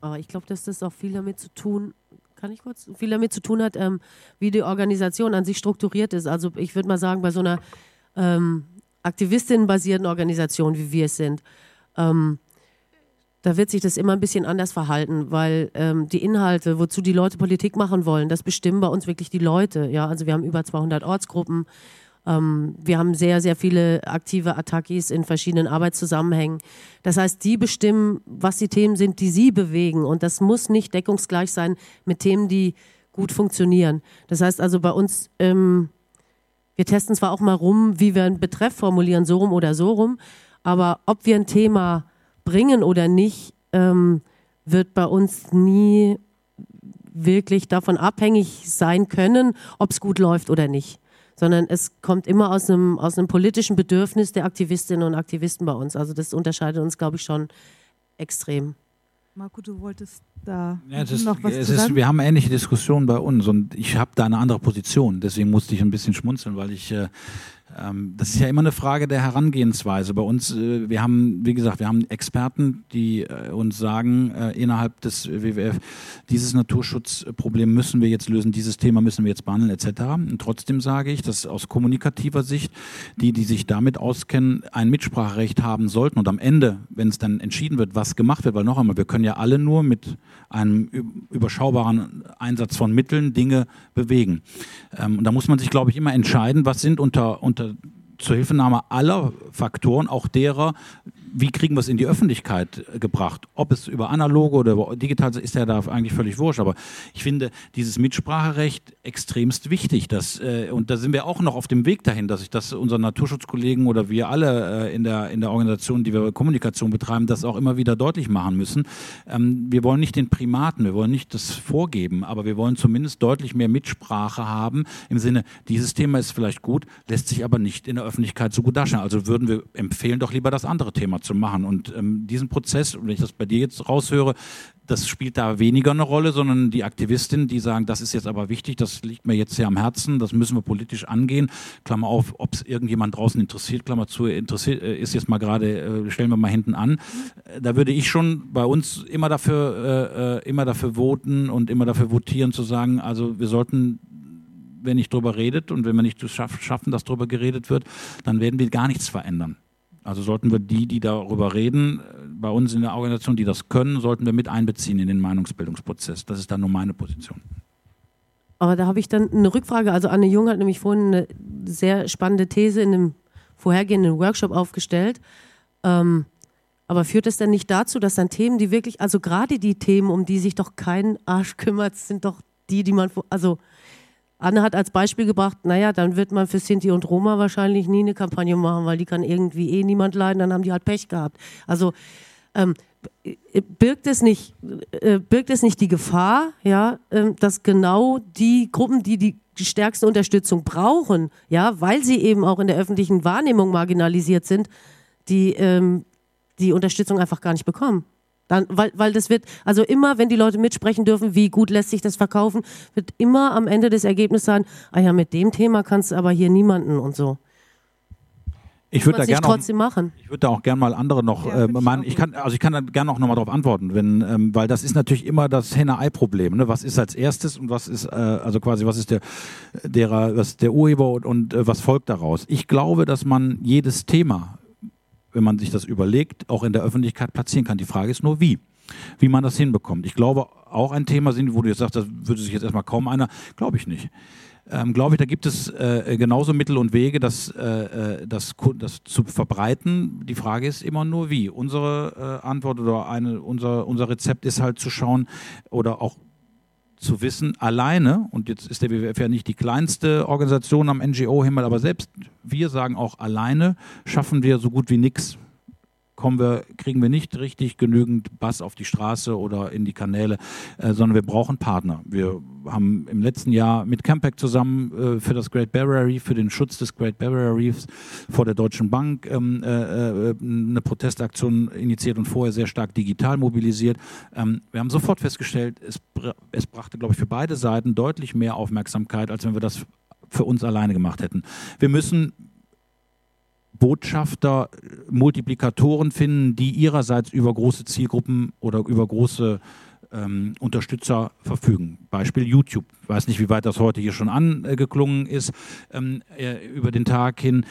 Aber ich glaube, dass das auch viel damit zu tun, kann ich kurz, viel damit zu tun hat, ähm, wie die Organisation an sich strukturiert ist. Also ich würde mal sagen, bei so einer ähm, aktivistinnenbasierten Organisation, wie wir es sind, ähm, da wird sich das immer ein bisschen anders verhalten, weil ähm, die Inhalte, wozu die Leute Politik machen wollen, das bestimmen bei uns wirklich die Leute. Ja, also wir haben über 200 Ortsgruppen, ähm, wir haben sehr, sehr viele aktive Attackis in verschiedenen Arbeitszusammenhängen. Das heißt, die bestimmen, was die Themen sind, die sie bewegen. Und das muss nicht deckungsgleich sein mit Themen, die gut funktionieren. Das heißt also bei uns, ähm, wir testen zwar auch mal rum, wie wir einen Betreff formulieren, so rum oder so rum, aber ob wir ein Thema bringen oder nicht, ähm, wird bei uns nie wirklich davon abhängig sein können, ob es gut läuft oder nicht sondern es kommt immer aus einem, aus einem politischen Bedürfnis der Aktivistinnen und Aktivisten bei uns. Also das unterscheidet uns, glaube ich, schon extrem. Marco, du wolltest da ja, ist, noch was es ist, Wir haben ähnliche Diskussionen bei uns und ich habe da eine andere Position. Deswegen musste ich ein bisschen schmunzeln, weil ich äh, das ist ja immer eine Frage der Herangehensweise. Bei uns, äh, wir haben, wie gesagt, wir haben Experten, die äh, uns sagen, äh, innerhalb des WWF, dieses Naturschutzproblem müssen wir jetzt lösen, dieses Thema müssen wir jetzt behandeln, etc. Und trotzdem sage ich, dass aus kommunikativer Sicht die, die sich damit auskennen, ein Mitspracherecht haben sollten. Und am Ende, wenn es dann entschieden wird, was gemacht wird, weil noch einmal, wir können ja alle nur mit einem überschaubaren Einsatz von Mitteln Dinge bewegen. Ähm, und da muss man sich, glaube ich, immer entscheiden, was sind unter, unter to Zuhilfenahme aller Faktoren, auch derer, wie kriegen wir es in die Öffentlichkeit gebracht? Ob es über analoge oder digital ist ja da eigentlich völlig wurscht. Aber ich finde dieses Mitspracherecht extremst wichtig. Dass, äh, und da sind wir auch noch auf dem Weg dahin, dass ich das unseren Naturschutzkollegen oder wir alle äh, in, der, in der Organisation, die wir Kommunikation betreiben, das auch immer wieder deutlich machen müssen. Ähm, wir wollen nicht den Primaten, wir wollen nicht das vorgeben, aber wir wollen zumindest deutlich mehr Mitsprache haben im Sinne, dieses Thema ist vielleicht gut, lässt sich aber nicht in der Öffentlichkeit so gut darstellen. Also würden wir empfehlen, doch lieber das andere Thema zu machen. Und ähm, diesen Prozess, wenn ich das bei dir jetzt raushöre, das spielt da weniger eine Rolle, sondern die Aktivistinnen, die sagen, das ist jetzt aber wichtig, das liegt mir jetzt sehr am Herzen, das müssen wir politisch angehen. Klammer auf, ob es irgendjemand draußen interessiert, Klammer zu, interessiert, äh, ist jetzt mal gerade, äh, stellen wir mal hinten an. Da würde ich schon bei uns immer dafür, äh, immer dafür voten und immer dafür votieren, zu sagen, also wir sollten wenn nicht drüber redet und wenn wir nicht schaffen, dass drüber geredet wird, dann werden wir gar nichts verändern. Also sollten wir die, die darüber reden, bei uns in der Organisation, die das können, sollten wir mit einbeziehen in den Meinungsbildungsprozess. Das ist dann nur meine Position. Aber da habe ich dann eine Rückfrage. Also Anne Jung hat nämlich vorhin eine sehr spannende These in einem vorhergehenden Workshop aufgestellt. Ähm, aber führt es denn nicht dazu, dass dann Themen, die wirklich, also gerade die Themen, um die sich doch kein Arsch kümmert, sind doch die, die man, also Anne hat als Beispiel gebracht, naja, dann wird man für Sinti und Roma wahrscheinlich nie eine Kampagne machen, weil die kann irgendwie eh niemand leiden, dann haben die halt Pech gehabt. Also ähm, birgt, es nicht, äh, birgt es nicht die Gefahr, ja, äh, dass genau die Gruppen, die die stärkste Unterstützung brauchen, ja, weil sie eben auch in der öffentlichen Wahrnehmung marginalisiert sind, die ähm, die Unterstützung einfach gar nicht bekommen. Dann, weil, weil das wird, also immer, wenn die Leute mitsprechen dürfen, wie gut lässt sich das verkaufen, wird immer am Ende des Ergebnisses sein, ah ja, mit dem Thema kannst du aber hier niemanden und so. Ich würde da gerne trotzdem machen. Ich würde da auch gerne mal andere noch, ja, äh, man, ich, ich kann, also ich kann da gerne auch nochmal darauf antworten, wenn, ähm, weil das ist natürlich immer das Henne-Ei-Problem. Ne? Was ist als erstes und was ist, äh, also quasi, was ist der, derer, was der Urheber und, und äh, was folgt daraus? Ich glaube, dass man jedes Thema, wenn man sich das überlegt, auch in der Öffentlichkeit platzieren kann. Die Frage ist nur, wie wie man das hinbekommt. Ich glaube, auch ein Thema sind, wo du jetzt sagst, das würde sich jetzt erstmal kaum einer, glaube ich nicht ähm, glaube ich, da gibt es äh, genauso Mittel und Wege, das, äh, äh, das, das zu verbreiten. Die Frage ist immer nur, wie. Unsere äh, Antwort oder eine, unser, unser Rezept ist halt zu schauen oder auch zu wissen, alleine, und jetzt ist der WWF ja nicht die kleinste Organisation am NGO-Himmel, aber selbst wir sagen auch alleine, schaffen wir so gut wie nichts kommen wir, kriegen wir nicht richtig genügend Bass auf die Straße oder in die Kanäle, äh, sondern wir brauchen Partner. Wir haben im letzten Jahr mit Campact zusammen äh, für das Great Barrier Reef, für den Schutz des Great Barrier Reefs vor der Deutschen Bank ähm, äh, äh eine Protestaktion initiiert und vorher sehr stark digital mobilisiert. Ähm, wir haben sofort festgestellt, es, es brachte, glaube ich, für beide Seiten deutlich mehr Aufmerksamkeit, als wenn wir das für uns alleine gemacht hätten. Wir müssen Botschafter, Multiplikatoren finden, die ihrerseits über große Zielgruppen oder über große ähm, Unterstützer verfügen. Beispiel YouTube. Ich weiß nicht, wie weit das heute hier schon angeklungen ist ähm, äh, über den Tag hin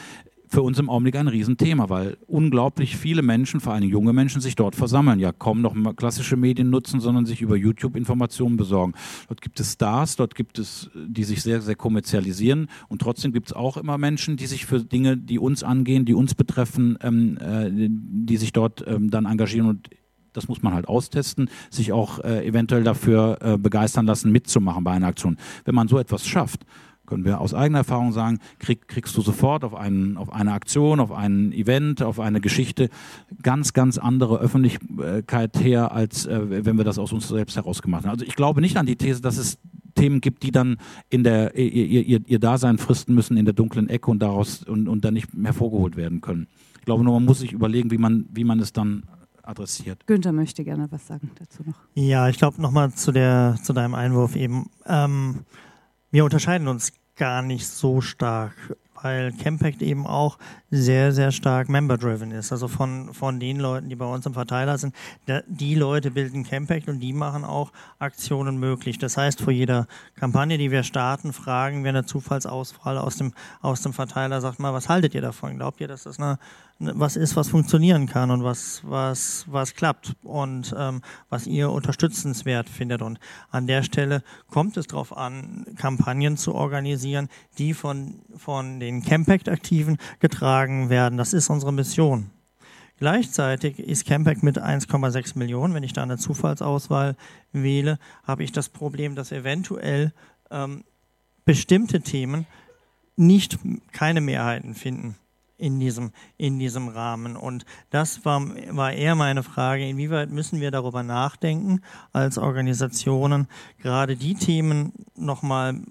für uns im Augenblick ein Riesenthema, weil unglaublich viele Menschen, vor allem junge Menschen, sich dort versammeln. Ja, kaum noch klassische Medien nutzen, sondern sich über YouTube Informationen besorgen. Dort gibt es Stars, dort gibt es, die sich sehr, sehr kommerzialisieren und trotzdem gibt es auch immer Menschen, die sich für Dinge, die uns angehen, die uns betreffen, ähm, äh, die sich dort ähm, dann engagieren und das muss man halt austesten, sich auch äh, eventuell dafür äh, begeistern lassen, mitzumachen bei einer Aktion. Wenn man so etwas schafft, können wir aus eigener Erfahrung sagen, krieg, kriegst du sofort auf, einen, auf eine Aktion, auf ein Event, auf eine Geschichte ganz, ganz andere Öffentlichkeit her, als äh, wenn wir das aus uns selbst herausgemacht haben. Also ich glaube nicht an die These, dass es Themen gibt, die dann in der, ihr, ihr, ihr Dasein fristen müssen in der dunklen Ecke und daraus und, und dann nicht hervorgeholt werden können. Ich glaube nur, man muss sich überlegen, wie man, wie man es dann adressiert. Günther möchte gerne was sagen dazu noch. Ja, ich glaube nochmal zu, zu deinem Einwurf eben. Ähm, wir unterscheiden uns gar nicht so stark, weil Campact eben auch sehr, sehr stark member-driven ist. Also von, von den Leuten, die bei uns im Verteiler sind, der, die Leute bilden Campact und die machen auch Aktionen möglich. Das heißt, vor jeder Kampagne, die wir starten, fragen wir eine Zufallsauswahl aus dem, aus dem Verteiler, sagt mal, was haltet ihr davon? Glaubt ihr, dass das eine Ne, was ist, was funktionieren kann und was, was, was klappt und ähm, was ihr unterstützenswert findet. Und an der Stelle kommt es darauf an, Kampagnen zu organisieren, die von, von den Campact-Aktiven getragen werden. Das ist unsere Mission. Gleichzeitig ist Campact mit 1,6 Millionen, wenn ich da eine Zufallsauswahl wähle, habe ich das Problem, dass eventuell ähm, bestimmte Themen nicht keine Mehrheiten finden in diesem, in diesem Rahmen. Und das war, war eher meine Frage, inwieweit müssen wir darüber nachdenken, als Organisationen gerade die Themen nochmal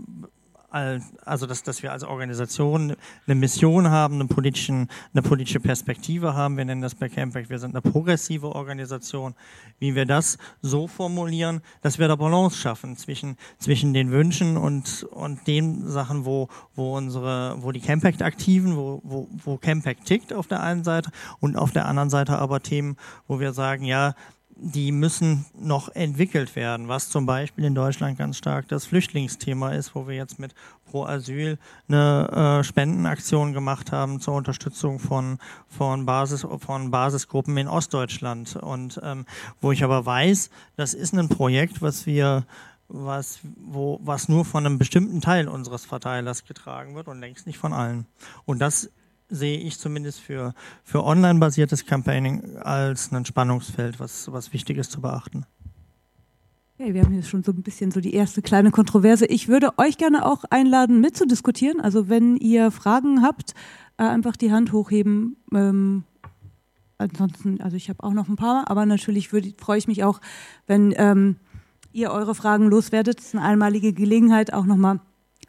also dass, dass wir als Organisation eine Mission haben, eine, politischen, eine politische Perspektive haben. Wir nennen das bei Campact, wir sind eine progressive Organisation. Wie wir das so formulieren, dass wir da Balance schaffen zwischen, zwischen den Wünschen und, und den Sachen, wo, wo unsere, wo die Campact-Aktiven, wo, wo, wo Campact tickt auf der einen Seite und auf der anderen Seite aber Themen, wo wir sagen, ja, die müssen noch entwickelt werden, was zum Beispiel in Deutschland ganz stark das Flüchtlingsthema ist, wo wir jetzt mit Pro Asyl eine äh, Spendenaktion gemacht haben zur Unterstützung von, von, Basis, von Basisgruppen in Ostdeutschland. Und ähm, wo ich aber weiß, das ist ein Projekt, was wir was, wo, was nur von einem bestimmten Teil unseres Verteilers getragen wird und längst nicht von allen. Und das sehe ich zumindest für, für online-basiertes Campaigning als ein Spannungsfeld, was, was wichtig ist zu beachten. Okay, wir haben hier schon so ein bisschen so die erste kleine Kontroverse. Ich würde euch gerne auch einladen, mitzudiskutieren. Also wenn ihr Fragen habt, äh, einfach die Hand hochheben. Ähm, ansonsten, also ich habe auch noch ein paar, aber natürlich freue ich mich auch, wenn ähm, ihr eure Fragen loswerdet. Das ist eine einmalige Gelegenheit, auch nochmal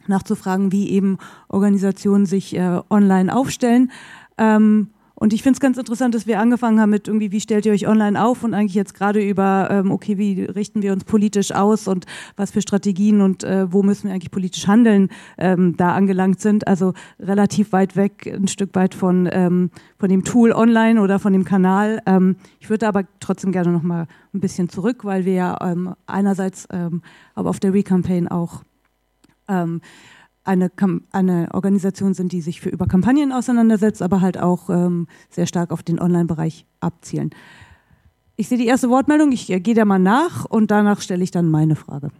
nachzufragen, wie eben Organisationen sich äh, online aufstellen. Ähm, Und ich finde es ganz interessant, dass wir angefangen haben mit irgendwie, wie stellt ihr euch online auf und eigentlich jetzt gerade über, ähm, okay, wie richten wir uns politisch aus und was für Strategien und äh, wo müssen wir eigentlich politisch handeln, ähm, da angelangt sind. Also relativ weit weg, ein Stück weit von, ähm, von dem Tool online oder von dem Kanal. Ähm, ich würde aber trotzdem gerne noch mal ein bisschen zurück, weil wir ja ähm, einerseits ähm, aber auf der Recampaign auch ähm, eine, eine Organisation sind, die sich für über Kampagnen auseinandersetzt, aber halt auch ähm, sehr stark auf den Online-Bereich abzielen. Ich sehe die erste Wortmeldung, ich äh, gehe da mal nach und danach stelle ich dann meine Frage.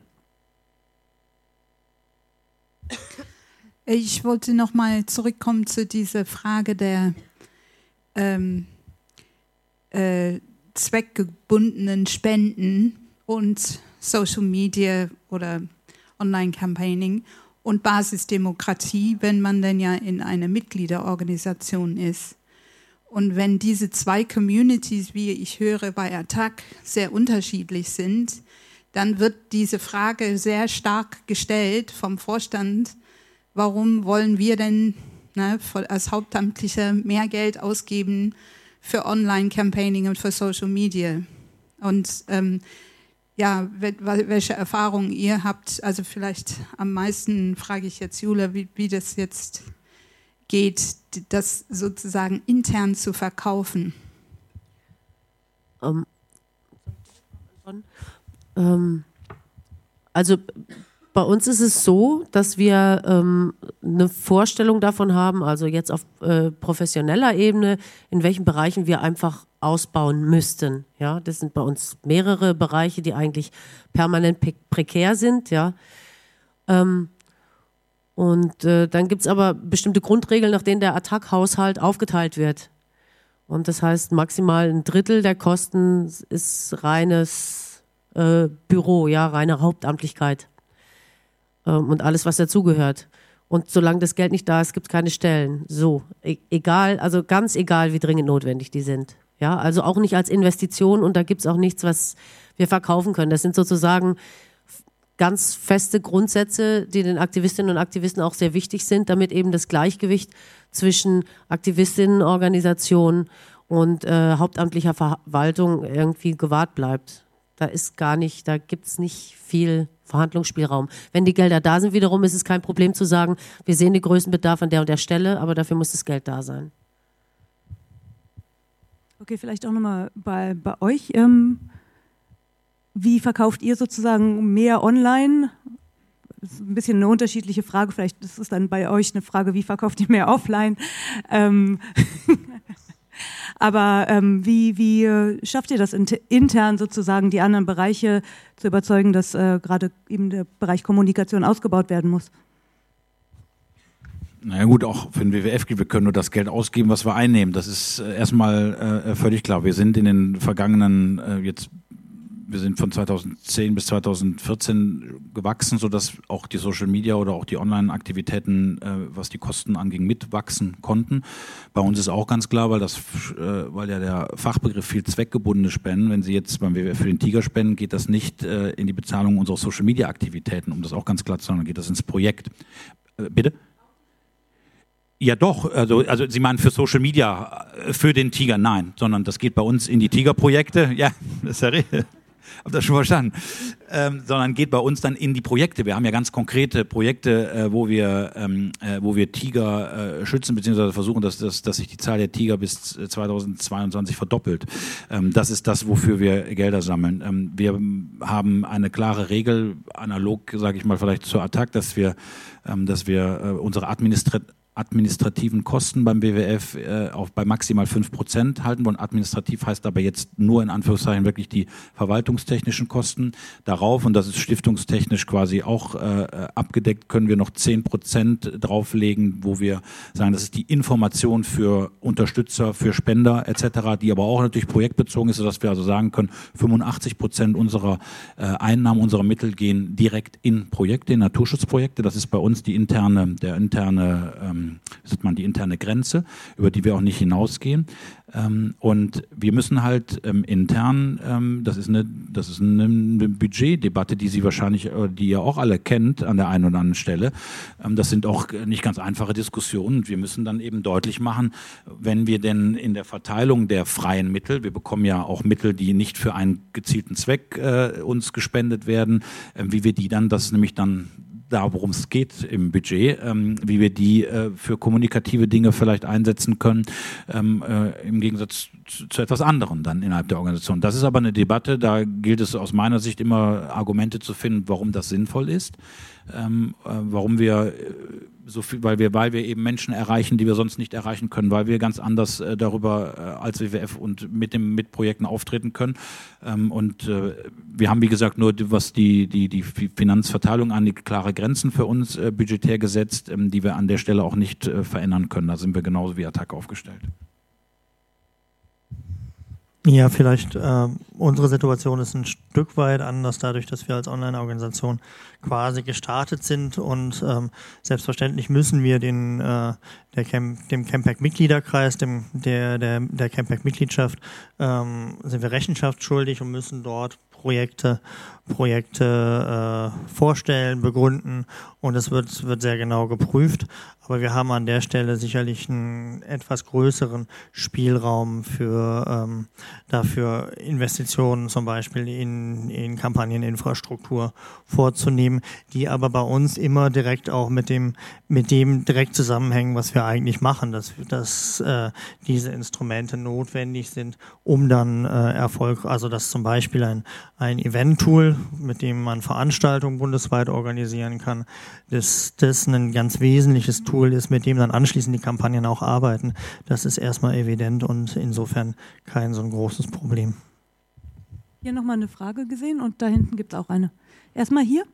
Ich wollte noch mal zurückkommen zu dieser Frage der ähm, äh, zweckgebundenen Spenden und Social Media oder Online-Campaigning und Basisdemokratie, wenn man denn ja in einer Mitgliederorganisation ist. Und wenn diese zwei Communities, wie ich höre bei Attac, sehr unterschiedlich sind, dann wird diese Frage sehr stark gestellt vom Vorstand, warum wollen wir denn ne, als Hauptamtliche mehr Geld ausgeben für Online-Campaigning und für Social Media? Und ähm, ja, welche Erfahrungen ihr habt. Also vielleicht am meisten frage ich jetzt Jule, wie, wie das jetzt geht, das sozusagen intern zu verkaufen. Um, ähm, also bei uns ist es so, dass wir ähm, eine Vorstellung davon haben, also jetzt auf äh, professioneller Ebene, in welchen Bereichen wir einfach ausbauen müssten. Ja, das sind bei uns mehrere Bereiche, die eigentlich permanent prekär sind. Ja, ähm, und äh, dann gibt es aber bestimmte Grundregeln, nach denen der Attack-Haushalt aufgeteilt wird. Und das heißt, maximal ein Drittel der Kosten ist reines äh, Büro, ja, reine Hauptamtlichkeit ähm, und alles, was dazugehört. Und solange das Geld nicht da ist, gibt es keine Stellen. So, e egal, also ganz egal, wie dringend notwendig die sind. Ja, also auch nicht als Investition und da gibt es auch nichts, was wir verkaufen können. Das sind sozusagen ganz feste Grundsätze, die den Aktivistinnen und Aktivisten auch sehr wichtig sind, damit eben das Gleichgewicht zwischen Aktivistinnenorganisation und äh, hauptamtlicher Verwaltung irgendwie gewahrt bleibt. Da ist gar nicht, da gibt es nicht viel Verhandlungsspielraum. Wenn die Gelder da sind, wiederum ist es kein Problem zu sagen, wir sehen den größten Bedarf an der und der Stelle, aber dafür muss das Geld da sein. Okay, vielleicht auch nochmal bei, bei euch. Ähm, wie verkauft ihr sozusagen mehr online? Das ist ein bisschen eine unterschiedliche Frage. Vielleicht ist es dann bei euch eine Frage, wie verkauft ihr mehr offline? Ähm Aber ähm, wie, wie schafft ihr das intern sozusagen, die anderen Bereiche zu überzeugen, dass äh, gerade eben der Bereich Kommunikation ausgebaut werden muss? Naja gut, auch für den WWF wir können nur das Geld ausgeben, was wir einnehmen. Das ist äh, erstmal äh, völlig klar. Wir sind in den vergangenen, äh, jetzt, wir sind von 2010 bis 2014 gewachsen, sodass auch die Social Media oder auch die Online-Aktivitäten, äh, was die Kosten anging, mitwachsen konnten. Bei uns ist auch ganz klar, weil das, äh, weil ja der Fachbegriff viel zweckgebundene Spenden, wenn Sie jetzt beim WWF für den Tiger spenden, geht das nicht äh, in die Bezahlung unserer Social Media Aktivitäten, um das auch ganz klar zu sagen, dann geht das ins Projekt. bitte? Ja, doch. Also, also Sie meinen für Social Media, äh, für den Tiger? Nein, sondern das geht bei uns in die Tigerprojekte. Ja, das ist ja richtig. Hab das schon verstanden. Ähm, sondern geht bei uns dann in die Projekte. Wir haben ja ganz konkrete Projekte, äh, wo wir, ähm, äh, wo wir Tiger äh, schützen beziehungsweise versuchen, dass, dass, dass sich die Zahl der Tiger bis 2022 verdoppelt. Ähm, das ist das, wofür wir Gelder sammeln. Ähm, wir haben eine klare Regel, analog, sage ich mal, vielleicht zur Attack, dass wir, ähm, dass wir äh, unsere Administrat administrativen Kosten beim BWF äh, auf bei maximal fünf Prozent halten wollen. Administrativ heißt aber jetzt nur in Anführungszeichen wirklich die verwaltungstechnischen Kosten darauf und das ist stiftungstechnisch quasi auch äh, abgedeckt, können wir noch zehn Prozent drauflegen, wo wir sagen, das ist die Information für Unterstützer, für Spender etc., die aber auch natürlich projektbezogen ist, sodass wir also sagen können, 85 Prozent unserer äh, Einnahmen, unserer Mittel gehen direkt in Projekte, in Naturschutzprojekte. Das ist bei uns die interne, der interne ähm, ähm, sagt man, die interne Grenze, über die wir auch nicht hinausgehen. Ähm, und wir müssen halt ähm, intern, ähm, das ist eine, das ist eine, eine Budgetdebatte, die Sie wahrscheinlich, äh, die ihr auch alle kennt an der einen oder anderen Stelle. Ähm, das sind auch nicht ganz einfache Diskussionen. Wir müssen dann eben deutlich machen, wenn wir denn in der Verteilung der freien Mittel, wir bekommen ja auch Mittel, die nicht für einen gezielten Zweck äh, uns gespendet werden, äh, wie wir die dann, das nämlich dann da, worum es geht im Budget, ähm, wie wir die äh, für kommunikative Dinge vielleicht einsetzen können, ähm, äh, im Gegensatz zu, zu, etwas anderem dann innerhalb der Organisation. Das ist aber eine Debatte, da gilt es aus meiner Sicht immer Argumente zu finden, warum das sinnvoll ist, ähm, äh, warum wir äh, so viel, weil wir, weil wir eben Menschen erreichen, die wir sonst nicht erreichen können, weil wir ganz anders äh, darüber äh, als WWF und mit dem mit Projekten auftreten können. Ähm, und äh, wir haben wie gesagt nur was die die die Finanzverteilung an die klare Grenzen für uns äh, budgetär gesetzt, ähm, die wir an der Stelle auch nicht äh, verändern können. Da sind wir genauso wie Attac aufgestellt. Ja, vielleicht äh, unsere Situation ist ein Stück weit anders, dadurch, dass wir als Online-Organisation quasi gestartet sind und ähm, selbstverständlich müssen wir den äh, der Camp, dem Campact-Mitgliederkreis, dem der der der Campact-Mitgliedschaft ähm, sind wir Rechenschaft schuldig und müssen dort Projekte Projekte äh, vorstellen, begründen und es wird, wird sehr genau geprüft. Aber wir haben an der Stelle sicherlich einen etwas größeren Spielraum für ähm, dafür Investitionen zum Beispiel in, in Kampagneninfrastruktur vorzunehmen, die aber bei uns immer direkt auch mit dem mit dem direkt zusammenhängen, was wir eigentlich machen, dass, dass äh, diese Instrumente notwendig sind, um dann äh, Erfolg, also dass zum Beispiel ein, ein Event-Tool mit dem man Veranstaltungen bundesweit organisieren kann, dass das ein ganz wesentliches Tool ist, mit dem dann anschließend die Kampagnen auch arbeiten. Das ist erstmal evident und insofern kein so ein großes Problem. Hier nochmal eine Frage gesehen und da hinten gibt es auch eine. Erstmal hier.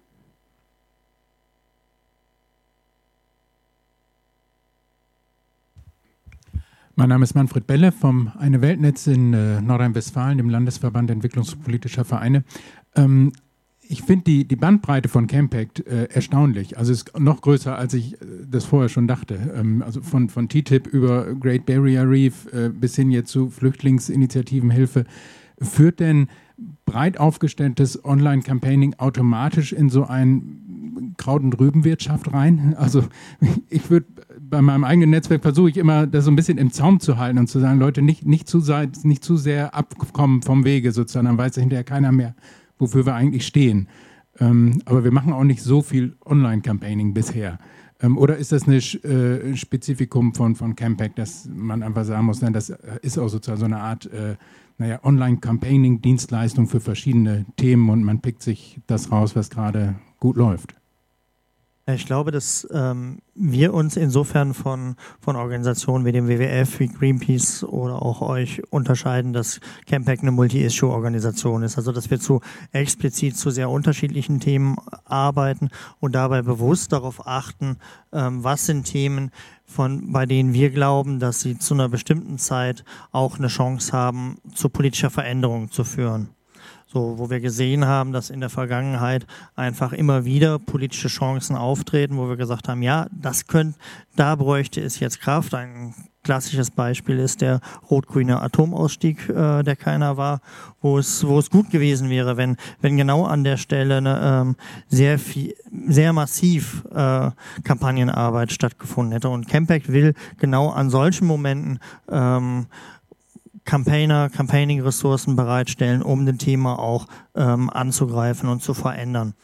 Mein Name ist Manfred Belle vom Eine Weltnetz in äh, Nordrhein-Westfalen, dem Landesverband Entwicklungspolitischer Vereine. Ähm, ich finde die, die Bandbreite von Campact äh, erstaunlich. Also es ist noch größer, als ich äh, das vorher schon dachte. Ähm, also von, von TTIP über Great Barrier Reef äh, bis hin jetzt zu Flüchtlingsinitiativenhilfe. Führt denn breit aufgestelltes Online-Campaigning automatisch in so ein Kraut- und Rübenwirtschaft rein? Also ich würde bei meinem eigenen Netzwerk versuche ich immer, das so ein bisschen im Zaum zu halten und zu sagen, Leute, nicht, nicht, zu, nicht zu sehr abkommen vom Wege sozusagen, dann weiß hinterher keiner mehr, wofür wir eigentlich stehen. Ähm, aber wir machen auch nicht so viel Online-Campaigning bisher. Ähm, oder ist das ein äh, Spezifikum von, von Campact, dass man einfach sagen muss, nein, das ist auch sozusagen so eine Art äh, naja, Online-Campaigning-Dienstleistung für verschiedene Themen und man pickt sich das raus, was gerade gut läuft? Ich glaube, dass ähm, wir uns insofern von, von Organisationen wie dem WWF, wie Greenpeace oder auch euch unterscheiden, dass Campact eine Multi-Issue-Organisation ist. Also dass wir zu explizit zu sehr unterschiedlichen Themen arbeiten und dabei bewusst darauf achten, ähm, was sind Themen, von, bei denen wir glauben, dass sie zu einer bestimmten Zeit auch eine Chance haben, zu politischer Veränderung zu führen. So, wo wir gesehen haben, dass in der Vergangenheit einfach immer wieder politische Chancen auftreten, wo wir gesagt haben, ja, das könnte, da bräuchte es jetzt Kraft. Ein klassisches Beispiel ist der rot-grüne Atomausstieg, äh, der keiner war, wo es, wo es gut gewesen wäre, wenn, wenn genau an der Stelle eine, ähm, sehr viel, sehr massiv äh, Kampagnenarbeit stattgefunden hätte. Und Campact will genau an solchen Momenten ähm, Campaigner, Campaigning-Ressourcen bereitstellen, um den Thema auch ähm, anzugreifen und zu verändern.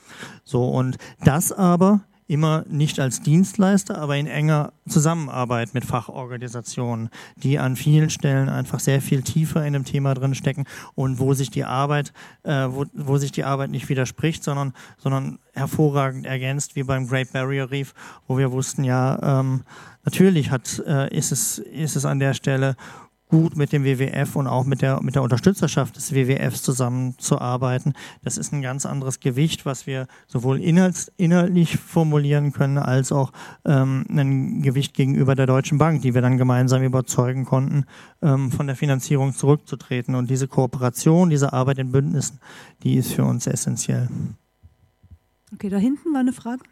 So und das aber immer nicht als Dienstleister, aber in enger Zusammenarbeit mit Fachorganisationen, die an vielen Stellen einfach sehr viel tiefer in dem Thema drin stecken und wo sich die Arbeit, äh, wo, wo sich die Arbeit nicht widerspricht, sondern, sondern hervorragend ergänzt, wie beim Great Barrier Reef, wo wir wussten, ja, ähm, natürlich hat, äh, ist es, ist es an der Stelle gut mit dem WWF und auch mit der, mit der Unterstützerschaft des WWFs zusammenzuarbeiten. Das ist ein ganz anderes Gewicht, was wir sowohl inhalts, inhaltlich formulieren können, als auch ähm, ein Gewicht gegenüber der Deutschen Bank, die wir dann gemeinsam überzeugen konnten, ähm, von der Finanzierung zurückzutreten. Und diese Kooperation, diese Arbeit in Bündnissen, die ist für uns essentiell. Okay, da hinten war eine Frage.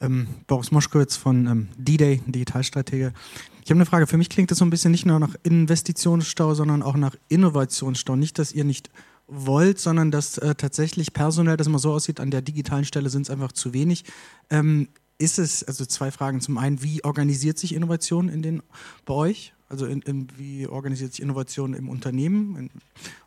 Ähm, Boris Moschkowitz von ähm, D-Day, Digitalstratege. Ich habe eine Frage. Für mich klingt das so ein bisschen nicht nur nach Investitionsstau, sondern auch nach Innovationsstau. Nicht, dass ihr nicht wollt, sondern dass äh, tatsächlich personell das immer so aussieht, an der digitalen Stelle sind es einfach zu wenig. Ähm, ist es, also zwei Fragen. Zum einen, wie organisiert sich Innovation in den, bei euch? Also in, in, wie organisiert sich Innovation im Unternehmen?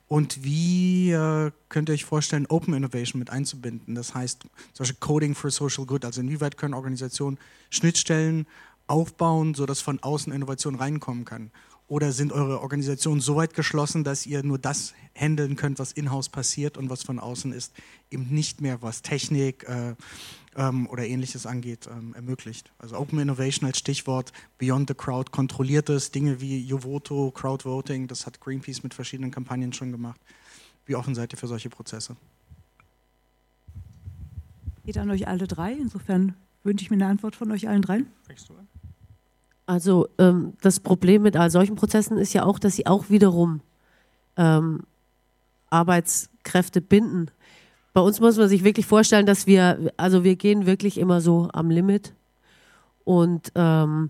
Und wie äh, könnt ihr euch vorstellen, Open Innovation mit einzubinden? Das heißt zum Beispiel Coding for Social Good. Also inwieweit können Organisationen Schnittstellen aufbauen, sodass von außen Innovation reinkommen kann? Oder sind eure Organisationen so weit geschlossen, dass ihr nur das handeln könnt, was in-house passiert und was von außen ist, eben nicht mehr, was Technik äh, ähm, oder ähnliches angeht, ähm, ermöglicht? Also Open Innovation als Stichwort, Beyond the Crowd kontrolliert es, Dinge wie Yovoto, Crowdvoting, das hat Greenpeace mit verschiedenen Kampagnen schon gemacht. Wie offen seid ihr für solche Prozesse? Geht an euch alle drei, insofern wünsche ich mir eine Antwort von euch allen dreien. Fängst du an? Also ähm, das Problem mit all solchen Prozessen ist ja auch, dass sie auch wiederum ähm, Arbeitskräfte binden. Bei uns muss man sich wirklich vorstellen, dass wir, also wir gehen wirklich immer so am Limit und ähm,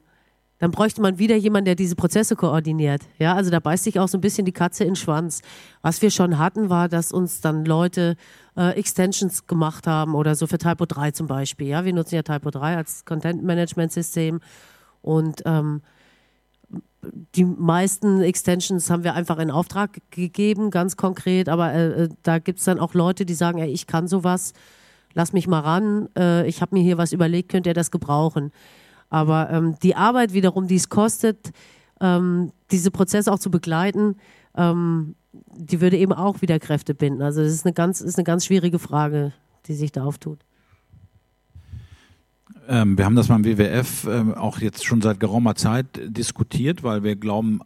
dann bräuchte man wieder jemanden, der diese Prozesse koordiniert. Ja, also da beißt sich auch so ein bisschen die Katze in den Schwanz. Was wir schon hatten, war, dass uns dann Leute äh, Extensions gemacht haben oder so für Typo 3 zum Beispiel. Ja, wir nutzen ja Typo 3 als Content Management System und ähm, die meisten Extensions haben wir einfach in Auftrag gegeben, ganz konkret. Aber äh, äh da gibt es dann auch Leute, die sagen, ey, ich kann sowas, lass mich mal ran, äh, ich habe mir hier was überlegt, könnt ihr das gebrauchen. Aber ähm, die Arbeit wiederum, die es kostet, ähm, diese Prozesse auch zu begleiten, ähm, die würde eben auch wieder Kräfte binden. Also das ist eine ganz, ist eine ganz schwierige Frage, die sich da auftut. Ähm, wir haben das beim WWF ähm, auch jetzt schon seit geraumer Zeit diskutiert, weil wir glauben,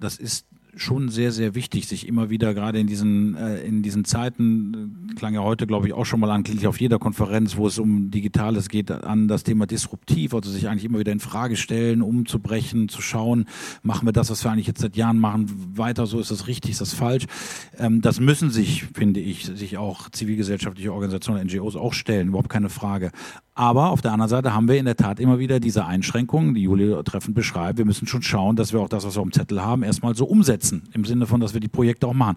das ist schon sehr, sehr wichtig, sich immer wieder gerade in diesen, äh, in diesen Zeiten, äh, klang ja heute, glaube ich, auch schon mal an, auf jeder Konferenz, wo es um Digitales geht, an das Thema disruptiv, also sich eigentlich immer wieder in Frage stellen, umzubrechen, zu schauen, machen wir das, was wir eigentlich jetzt seit Jahren machen, weiter, so ist das richtig, ist das falsch. Ähm, das müssen sich, finde ich, sich auch zivilgesellschaftliche Organisationen, NGOs auch stellen, überhaupt keine Frage. Aber auf der anderen Seite haben wir in der Tat immer wieder diese Einschränkungen, die Julia treffend beschreibt. Wir müssen schon schauen, dass wir auch das, was wir auf dem Zettel haben, erstmal so umsetzen. Im Sinne von, dass wir die Projekte auch machen.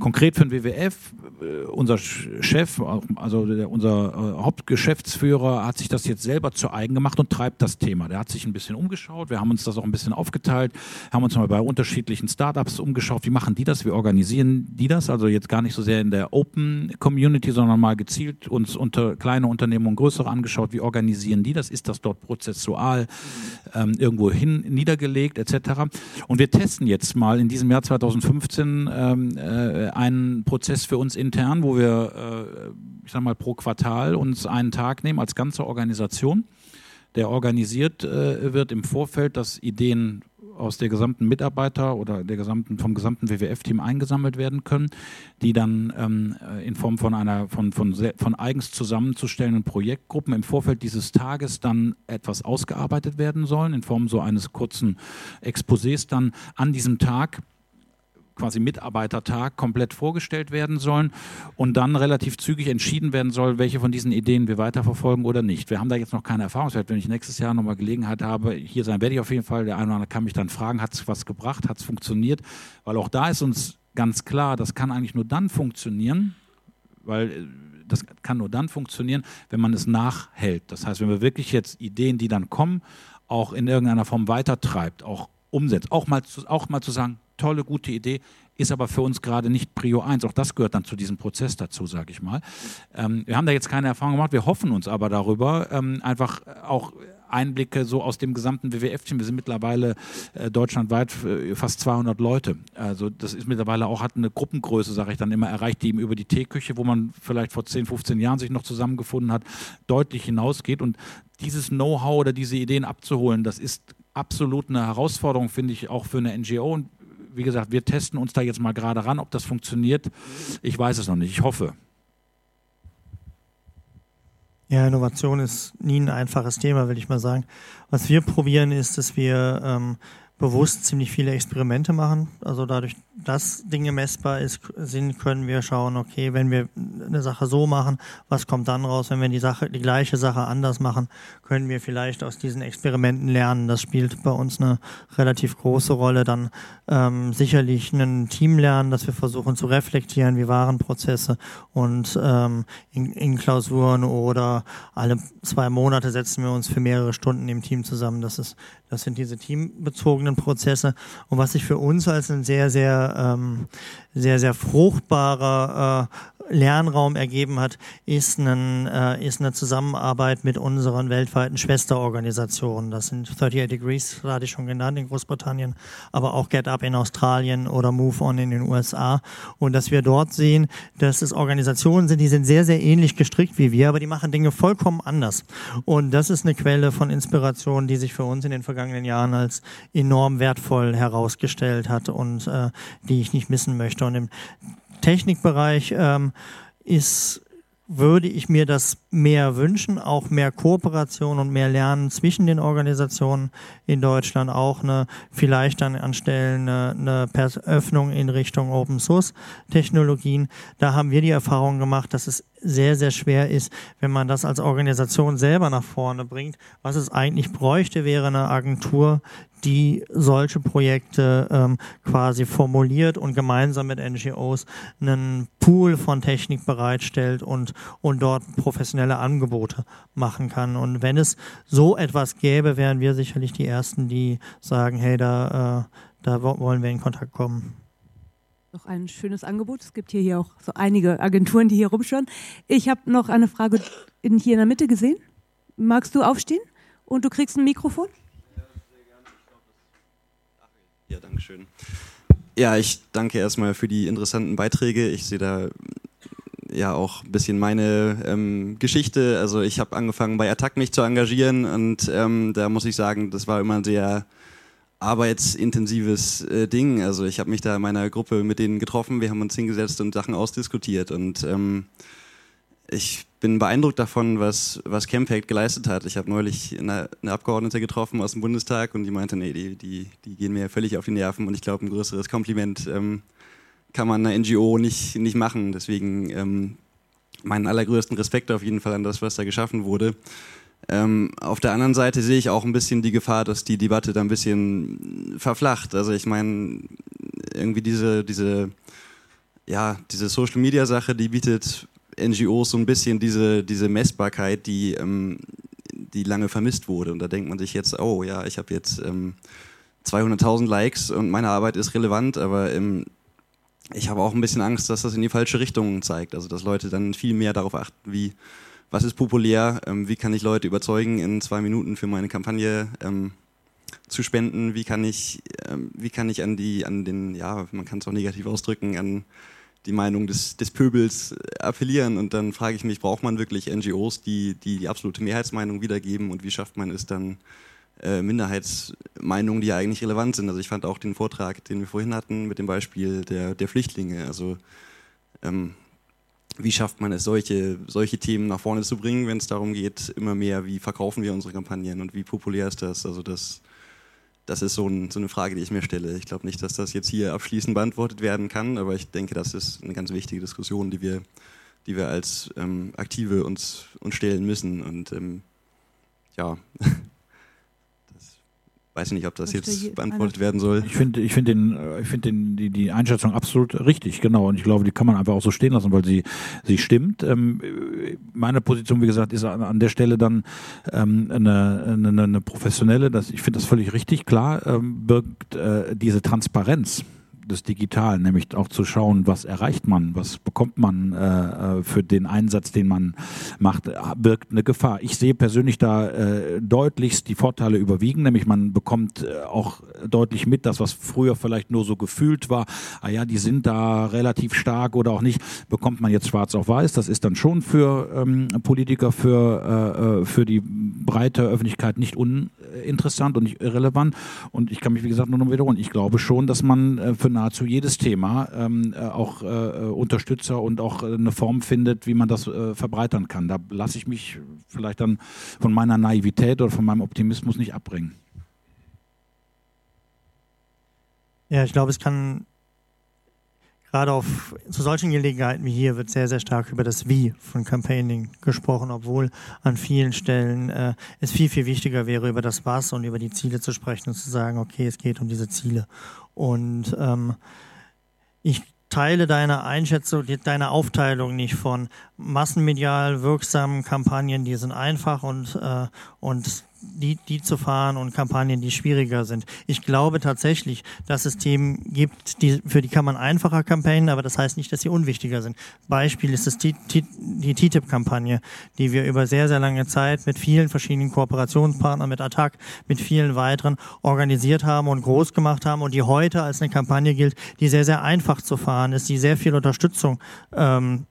Konkret für den WWF, äh, unser Chef, also der, unser äh, Hauptgeschäftsführer hat sich das jetzt selber zu eigen gemacht und treibt das Thema. Der hat sich ein bisschen umgeschaut. Wir haben uns das auch ein bisschen aufgeteilt, haben uns mal bei unterschiedlichen Startups umgeschaut. Wie machen die das? Wie organisieren die das? Also jetzt gar nicht so sehr in der Open Community, sondern mal gezielt uns unter kleine Unternehmen und größere angeschaut angeschaut, wie organisieren die das? Ist das dort prozessual ähm, irgendwo hin niedergelegt etc. Und wir testen jetzt mal in diesem Jahr 2015 ähm, äh, einen Prozess für uns intern, wo wir, äh, ich sag mal, pro Quartal uns einen Tag nehmen als ganze Organisation der organisiert äh, wird im Vorfeld, dass Ideen aus der gesamten Mitarbeiter oder der gesamten, vom gesamten WWF-Team eingesammelt werden können, die dann ähm, in Form von einer von, von, von eigens zusammenzustellenden Projektgruppen im Vorfeld dieses Tages dann etwas ausgearbeitet werden sollen, in Form so eines kurzen Exposés dann an diesem Tag quasi Mitarbeitertag komplett vorgestellt werden sollen und dann relativ zügig entschieden werden soll, welche von diesen Ideen wir weiterverfolgen oder nicht. Wir haben da jetzt noch keine Erfahrungswert. Wenn ich nächstes Jahr nochmal Gelegenheit habe, hier sein werde ich auf jeden Fall. Der eine oder andere kann mich dann fragen, hat es was gebracht, hat es funktioniert? Weil auch da ist uns ganz klar, das kann eigentlich nur dann funktionieren, weil äh, das kann nur dann funktionieren, wenn man es nachhält. Das heißt, wenn wir wirklich jetzt Ideen, die dann kommen, auch in irgendeiner Form weitertreibt, auch umsetzt, auch mal zu, auch mal zu sagen, tolle, gute Idee, ist aber für uns gerade nicht Prio 1. Auch das gehört dann zu diesem Prozess dazu, sage ich mal. Ähm, wir haben da jetzt keine Erfahrung gemacht, wir hoffen uns aber darüber, ähm, einfach auch Einblicke so aus dem gesamten WWF-Team. Wir sind mittlerweile äh, deutschlandweit äh, fast 200 Leute. Also das ist mittlerweile auch, hat eine Gruppengröße, sage ich dann immer, erreicht, die eben über die Teeküche, wo man vielleicht vor 10, 15 Jahren sich noch zusammengefunden hat, deutlich hinausgeht. Und dieses Know-how oder diese Ideen abzuholen, das ist absolut eine Herausforderung, finde ich, auch für eine NGO. Und wie gesagt, wir testen uns da jetzt mal gerade ran, ob das funktioniert. Ich weiß es noch nicht. Ich hoffe. Ja, Innovation ist nie ein einfaches Thema, will ich mal sagen. Was wir probieren, ist, dass wir ähm, bewusst ziemlich viele Experimente machen. Also dadurch, dass Dinge messbar ist, sind, können wir schauen, okay, wenn wir eine Sache so machen, was kommt dann raus? Wenn wir die Sache, die gleiche Sache anders machen, können wir vielleicht aus diesen Experimenten lernen. Das spielt bei uns eine relativ große Rolle. Dann ähm, sicherlich ein Team lernen, dass wir versuchen zu reflektieren, wie waren Prozesse und ähm, in, in Klausuren oder alle zwei Monate setzen wir uns für mehrere Stunden im Team zusammen. Das ist, das sind diese teambezogenen Prozesse. Und was sich für uns als ein sehr, sehr, ähm, sehr, sehr fruchtbarer äh, Lernraum ergeben hat, ist, ein, äh, ist eine Zusammenarbeit mit unseren weltweiten Schwesterorganisationen. Das sind 38 Degrees, hatte ich schon genannt, in Großbritannien, aber auch Get Up in Australien oder Move On in den USA. Und dass wir dort sehen, dass es Organisationen sind, die sind sehr, sehr ähnlich gestrickt wie wir, aber die machen Dinge vollkommen anders. Und das ist eine Quelle von Inspiration, die sich für uns in den vergangenen Jahren als enorm wertvoll herausgestellt hat und äh, die ich nicht missen möchte. Und im Technikbereich ähm, ist, würde ich mir das mehr wünschen, auch mehr Kooperation und mehr Lernen zwischen den Organisationen in Deutschland, auch eine, vielleicht dann anstellen eine, eine Öffnung in Richtung Open Source Technologien. Da haben wir die Erfahrung gemacht, dass es sehr, sehr schwer ist, wenn man das als Organisation selber nach vorne bringt. Was es eigentlich bräuchte, wäre eine Agentur, die solche Projekte ähm, quasi formuliert und gemeinsam mit NGOs einen Pool von Technik bereitstellt und, und dort professionelle Angebote machen kann. Und wenn es so etwas gäbe, wären wir sicherlich die Ersten, die sagen, hey, da, äh, da wollen wir in Kontakt kommen noch ein schönes Angebot. Es gibt hier, hier auch so einige Agenturen, die hier rumschauen. Ich habe noch eine Frage in, hier in der Mitte gesehen. Magst du aufstehen? Und du kriegst ein Mikrofon? Ja, danke schön. Ja, ich danke erstmal für die interessanten Beiträge. Ich sehe da ja auch ein bisschen meine ähm, Geschichte. Also ich habe angefangen bei Attack mich zu engagieren und ähm, da muss ich sagen, das war immer ein sehr arbeitsintensives äh, Ding. Also ich habe mich da in meiner Gruppe mit denen getroffen, wir haben uns hingesetzt und Sachen ausdiskutiert und ähm, ich bin beeindruckt davon, was, was Campact geleistet hat. Ich habe neulich eine, eine, Abgeordnete getroffen aus dem Bundestag und die meinte, nee, die, die, die gehen mir völlig auf die Nerven und ich glaube, ein größeres Kompliment ähm, kann man einer NGO nicht, nicht machen. Deswegen ähm, meinen allergrößten Respekt auf jeden Fall an das, was da geschaffen wurde. Ähm, auf der anderen Seite sehe ich auch ein bisschen die Gefahr, dass die Debatte da ein bisschen verflacht. Also ich meine, irgendwie diese, diese, ja, diese Social Media Sache, die bietet NGOs so ein bisschen diese, diese Messbarkeit, die, ähm, die lange vermisst wurde. Und da denkt man sich jetzt, oh ja, ich habe jetzt ähm, 200.000 Likes und meine Arbeit ist relevant, aber ähm, ich habe auch ein bisschen Angst, dass das in die falsche Richtung zeigt. Also dass Leute dann viel mehr darauf achten, wie was ist populär, ähm, wie kann ich Leute überzeugen, in zwei Minuten für meine Kampagne ähm, zu spenden, wie kann ich, ähm, wie kann ich an die, an den, ja, man kann es auch negativ ausdrücken, an die Meinung des, des Pöbels appellieren und dann frage ich mich, braucht man wirklich NGOs, die, die die absolute Mehrheitsmeinung wiedergeben und wie schafft man es dann, äh, Minderheitsmeinungen, die ja eigentlich relevant sind. Also ich fand auch den Vortrag, den wir vorhin hatten, mit dem Beispiel der, der Flüchtlinge. Also ähm, wie schafft man es, solche, solche Themen nach vorne zu bringen, wenn es darum geht, immer mehr, wie verkaufen wir unsere Kampagnen und wie populär ist das? Also das, das ist so, ein, so eine Frage, die ich mir stelle. Ich glaube nicht, dass das jetzt hier abschließend beantwortet werden kann, aber ich denke, das ist eine ganz wichtige Diskussion, die wir, die wir als ähm, Aktive uns, uns stellen müssen. Und ähm, ja, weiß nicht, ob das jetzt beantwortet werden soll. Ich finde ich find den, äh, ich find den, die, die Einschätzung absolut richtig, genau. Und ich glaube, die kann man einfach auch so stehen lassen, weil sie, sie stimmt. Ähm, meine Position, wie gesagt, ist an, an der Stelle dann ähm, eine, eine, eine professionelle, das, ich finde das völlig richtig, klar, ähm, birgt äh, diese Transparenz des Digitalen, nämlich auch zu schauen, was erreicht man, was bekommt man äh, äh für den Einsatz, den man macht, birgt eine Gefahr. Ich sehe persönlich da äh, deutlichst die Vorteile überwiegen, nämlich man bekommt äh, auch deutlich mit, das was früher vielleicht nur so gefühlt war, ah ja, die sind da relativ stark oder auch nicht, bekommt man jetzt schwarz auf weiß. Das ist dann schon für ähm, Politiker, für, äh, für die breite Öffentlichkeit nicht uninteressant und nicht irrelevant. Und ich kann mich, wie gesagt, nur noch wiederholen. Ich glaube schon, dass man für nahezu jedes Thema ähm, äh, auch äh, Unterstützer und auch äh, eine Form findet, wie man das äh, verbreitern kann. Da lasse ich mich vielleicht dann von meiner Naivität oder von meinem Optimismus nicht abbringen. Ja, ich glaube, es kann gerade auf zu solchen Gelegenheiten wie hier wird sehr, sehr stark über das Wie von Campaigning gesprochen, obwohl an vielen Stellen äh, es viel, viel wichtiger wäre, über das Was und über die Ziele zu sprechen und zu sagen, okay, es geht um diese Ziele. Und ähm, ich teile deine Einschätzung, deine Aufteilung nicht von massenmedial wirksamen Kampagnen, die sind einfach und, äh, und die, die zu fahren und Kampagnen, die schwieriger sind. Ich glaube tatsächlich, dass es Themen gibt, die, für die kann man einfacher campaignen, aber das heißt nicht, dass sie unwichtiger sind. Beispiel ist es die, die TTIP-Kampagne, die wir über sehr, sehr lange Zeit mit vielen verschiedenen Kooperationspartnern, mit Attac, mit vielen weiteren organisiert haben und groß gemacht haben und die heute als eine Kampagne gilt, die sehr, sehr einfach zu fahren ist, die sehr viel Unterstützung ähm,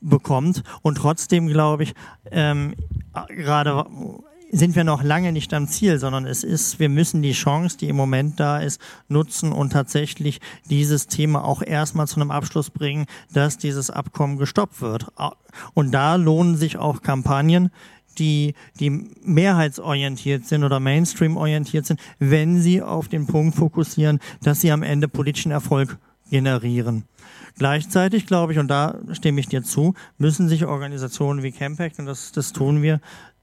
bekommt und trotzdem glaube ich ähm, gerade sind wir noch lange nicht am Ziel, sondern es ist, wir müssen die Chance, die im Moment da ist, nutzen und tatsächlich dieses Thema auch erstmal zu einem Abschluss bringen, dass dieses Abkommen gestoppt wird. Und da lohnen sich auch Kampagnen, die, die mehrheitsorientiert sind oder Mainstream-orientiert sind, wenn sie auf den Punkt fokussieren, dass sie am Ende politischen Erfolg generieren. Gleichzeitig glaube ich, und da stimme ich dir zu, müssen sich Organisationen wie Campact, und das, das tun wir,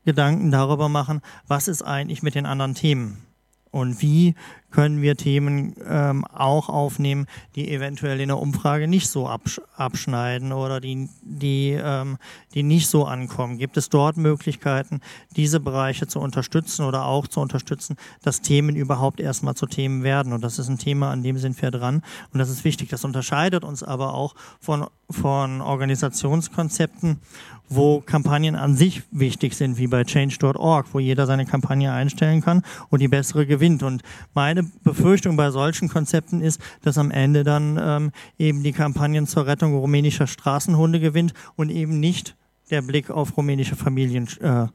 Gedanken darüber machen, was ist eigentlich mit den anderen Themen und wie können wir Themen ähm, auch aufnehmen, die eventuell in der Umfrage nicht so absch abschneiden oder die, die, ähm, die nicht so ankommen? Gibt es dort Möglichkeiten, diese Bereiche zu unterstützen oder auch zu unterstützen, dass Themen überhaupt erstmal zu Themen werden? Und das ist ein Thema, an dem sind wir dran. Und das ist wichtig. Das unterscheidet uns aber auch von, von Organisationskonzepten wo Kampagnen an sich wichtig sind, wie bei change.org, wo jeder seine Kampagne einstellen kann und die bessere gewinnt. Und meine Befürchtung bei solchen Konzepten ist, dass am Ende dann ähm, eben die Kampagnen zur Rettung rumänischer Straßenhunde gewinnt und eben nicht der Blick auf rumänische Familien äh,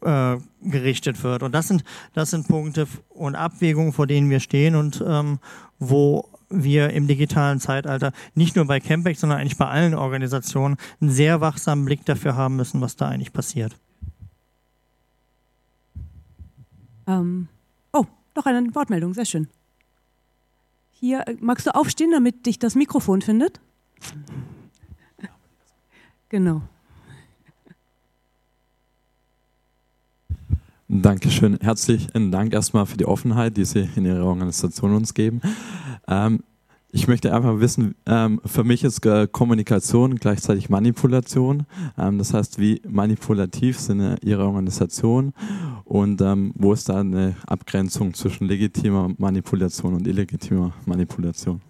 äh, gerichtet wird. Und das sind, das sind Punkte und Abwägungen, vor denen wir stehen und ähm, wo wir im digitalen Zeitalter nicht nur bei Campact, sondern eigentlich bei allen Organisationen einen sehr wachsamen Blick dafür haben müssen, was da eigentlich passiert. Ähm, noch eine Wortmeldung, sehr schön. Hier, äh, magst du aufstehen, damit dich das Mikrofon findet? Genau. Dankeschön. Herzlichen Dank erstmal für die Offenheit, die Sie in Ihrer Organisation uns geben. Ähm, ich möchte einfach wissen, ähm, für mich ist äh, Kommunikation gleichzeitig Manipulation. Ähm, das heißt, wie manipulativ sind äh, Ihre Organisation und ähm, wo ist da eine Abgrenzung zwischen legitimer Manipulation und illegitimer Manipulation?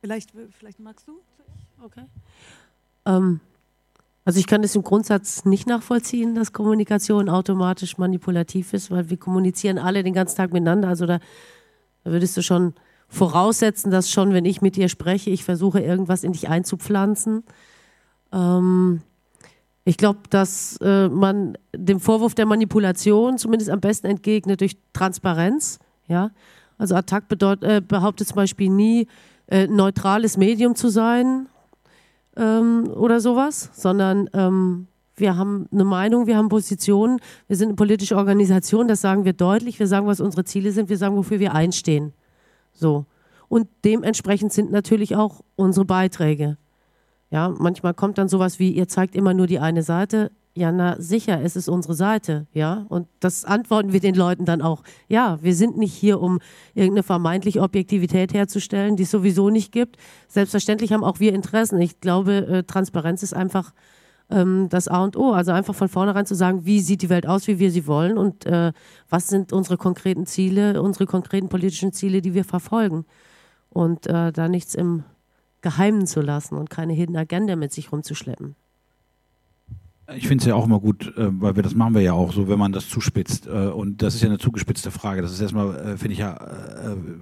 Vielleicht, vielleicht magst du? Okay. Also ich kann das im Grundsatz nicht nachvollziehen, dass Kommunikation automatisch manipulativ ist, weil wir kommunizieren alle den ganzen Tag miteinander. Also da, da würdest du schon voraussetzen, dass schon, wenn ich mit dir spreche, ich versuche irgendwas in dich einzupflanzen. Ähm, ich glaube, dass äh, man dem Vorwurf der Manipulation zumindest am besten entgegnet durch Transparenz. Ja? Also Attac bedeut, äh, behauptet zum Beispiel nie, äh, neutrales Medium zu sein ähm, oder sowas, sondern ähm, wir haben eine Meinung, wir haben Positionen, wir sind eine politische Organisation, das sagen wir deutlich, wir sagen, was unsere Ziele sind, wir sagen, wofür wir einstehen. So. Und dementsprechend sind natürlich auch unsere Beiträge. Ja, manchmal kommt dann sowas wie, ihr zeigt immer nur die eine Seite ja, na sicher, es ist unsere Seite, ja. Und das antworten wir den Leuten dann auch. Ja, wir sind nicht hier, um irgendeine vermeintliche Objektivität herzustellen, die es sowieso nicht gibt. Selbstverständlich haben auch wir Interessen. Ich glaube, äh, Transparenz ist einfach ähm, das A und O. Also einfach von vornherein zu sagen, wie sieht die Welt aus, wie wir sie wollen und äh, was sind unsere konkreten Ziele, unsere konkreten politischen Ziele, die wir verfolgen. Und äh, da nichts im Geheimen zu lassen und keine Hidden Agenda mit sich rumzuschleppen. Ich finde es ja auch immer gut, äh, weil wir das machen wir ja auch so, wenn man das zuspitzt. Äh, und das ist ja eine zugespitzte Frage. Das ist erstmal, äh, finde ich ja,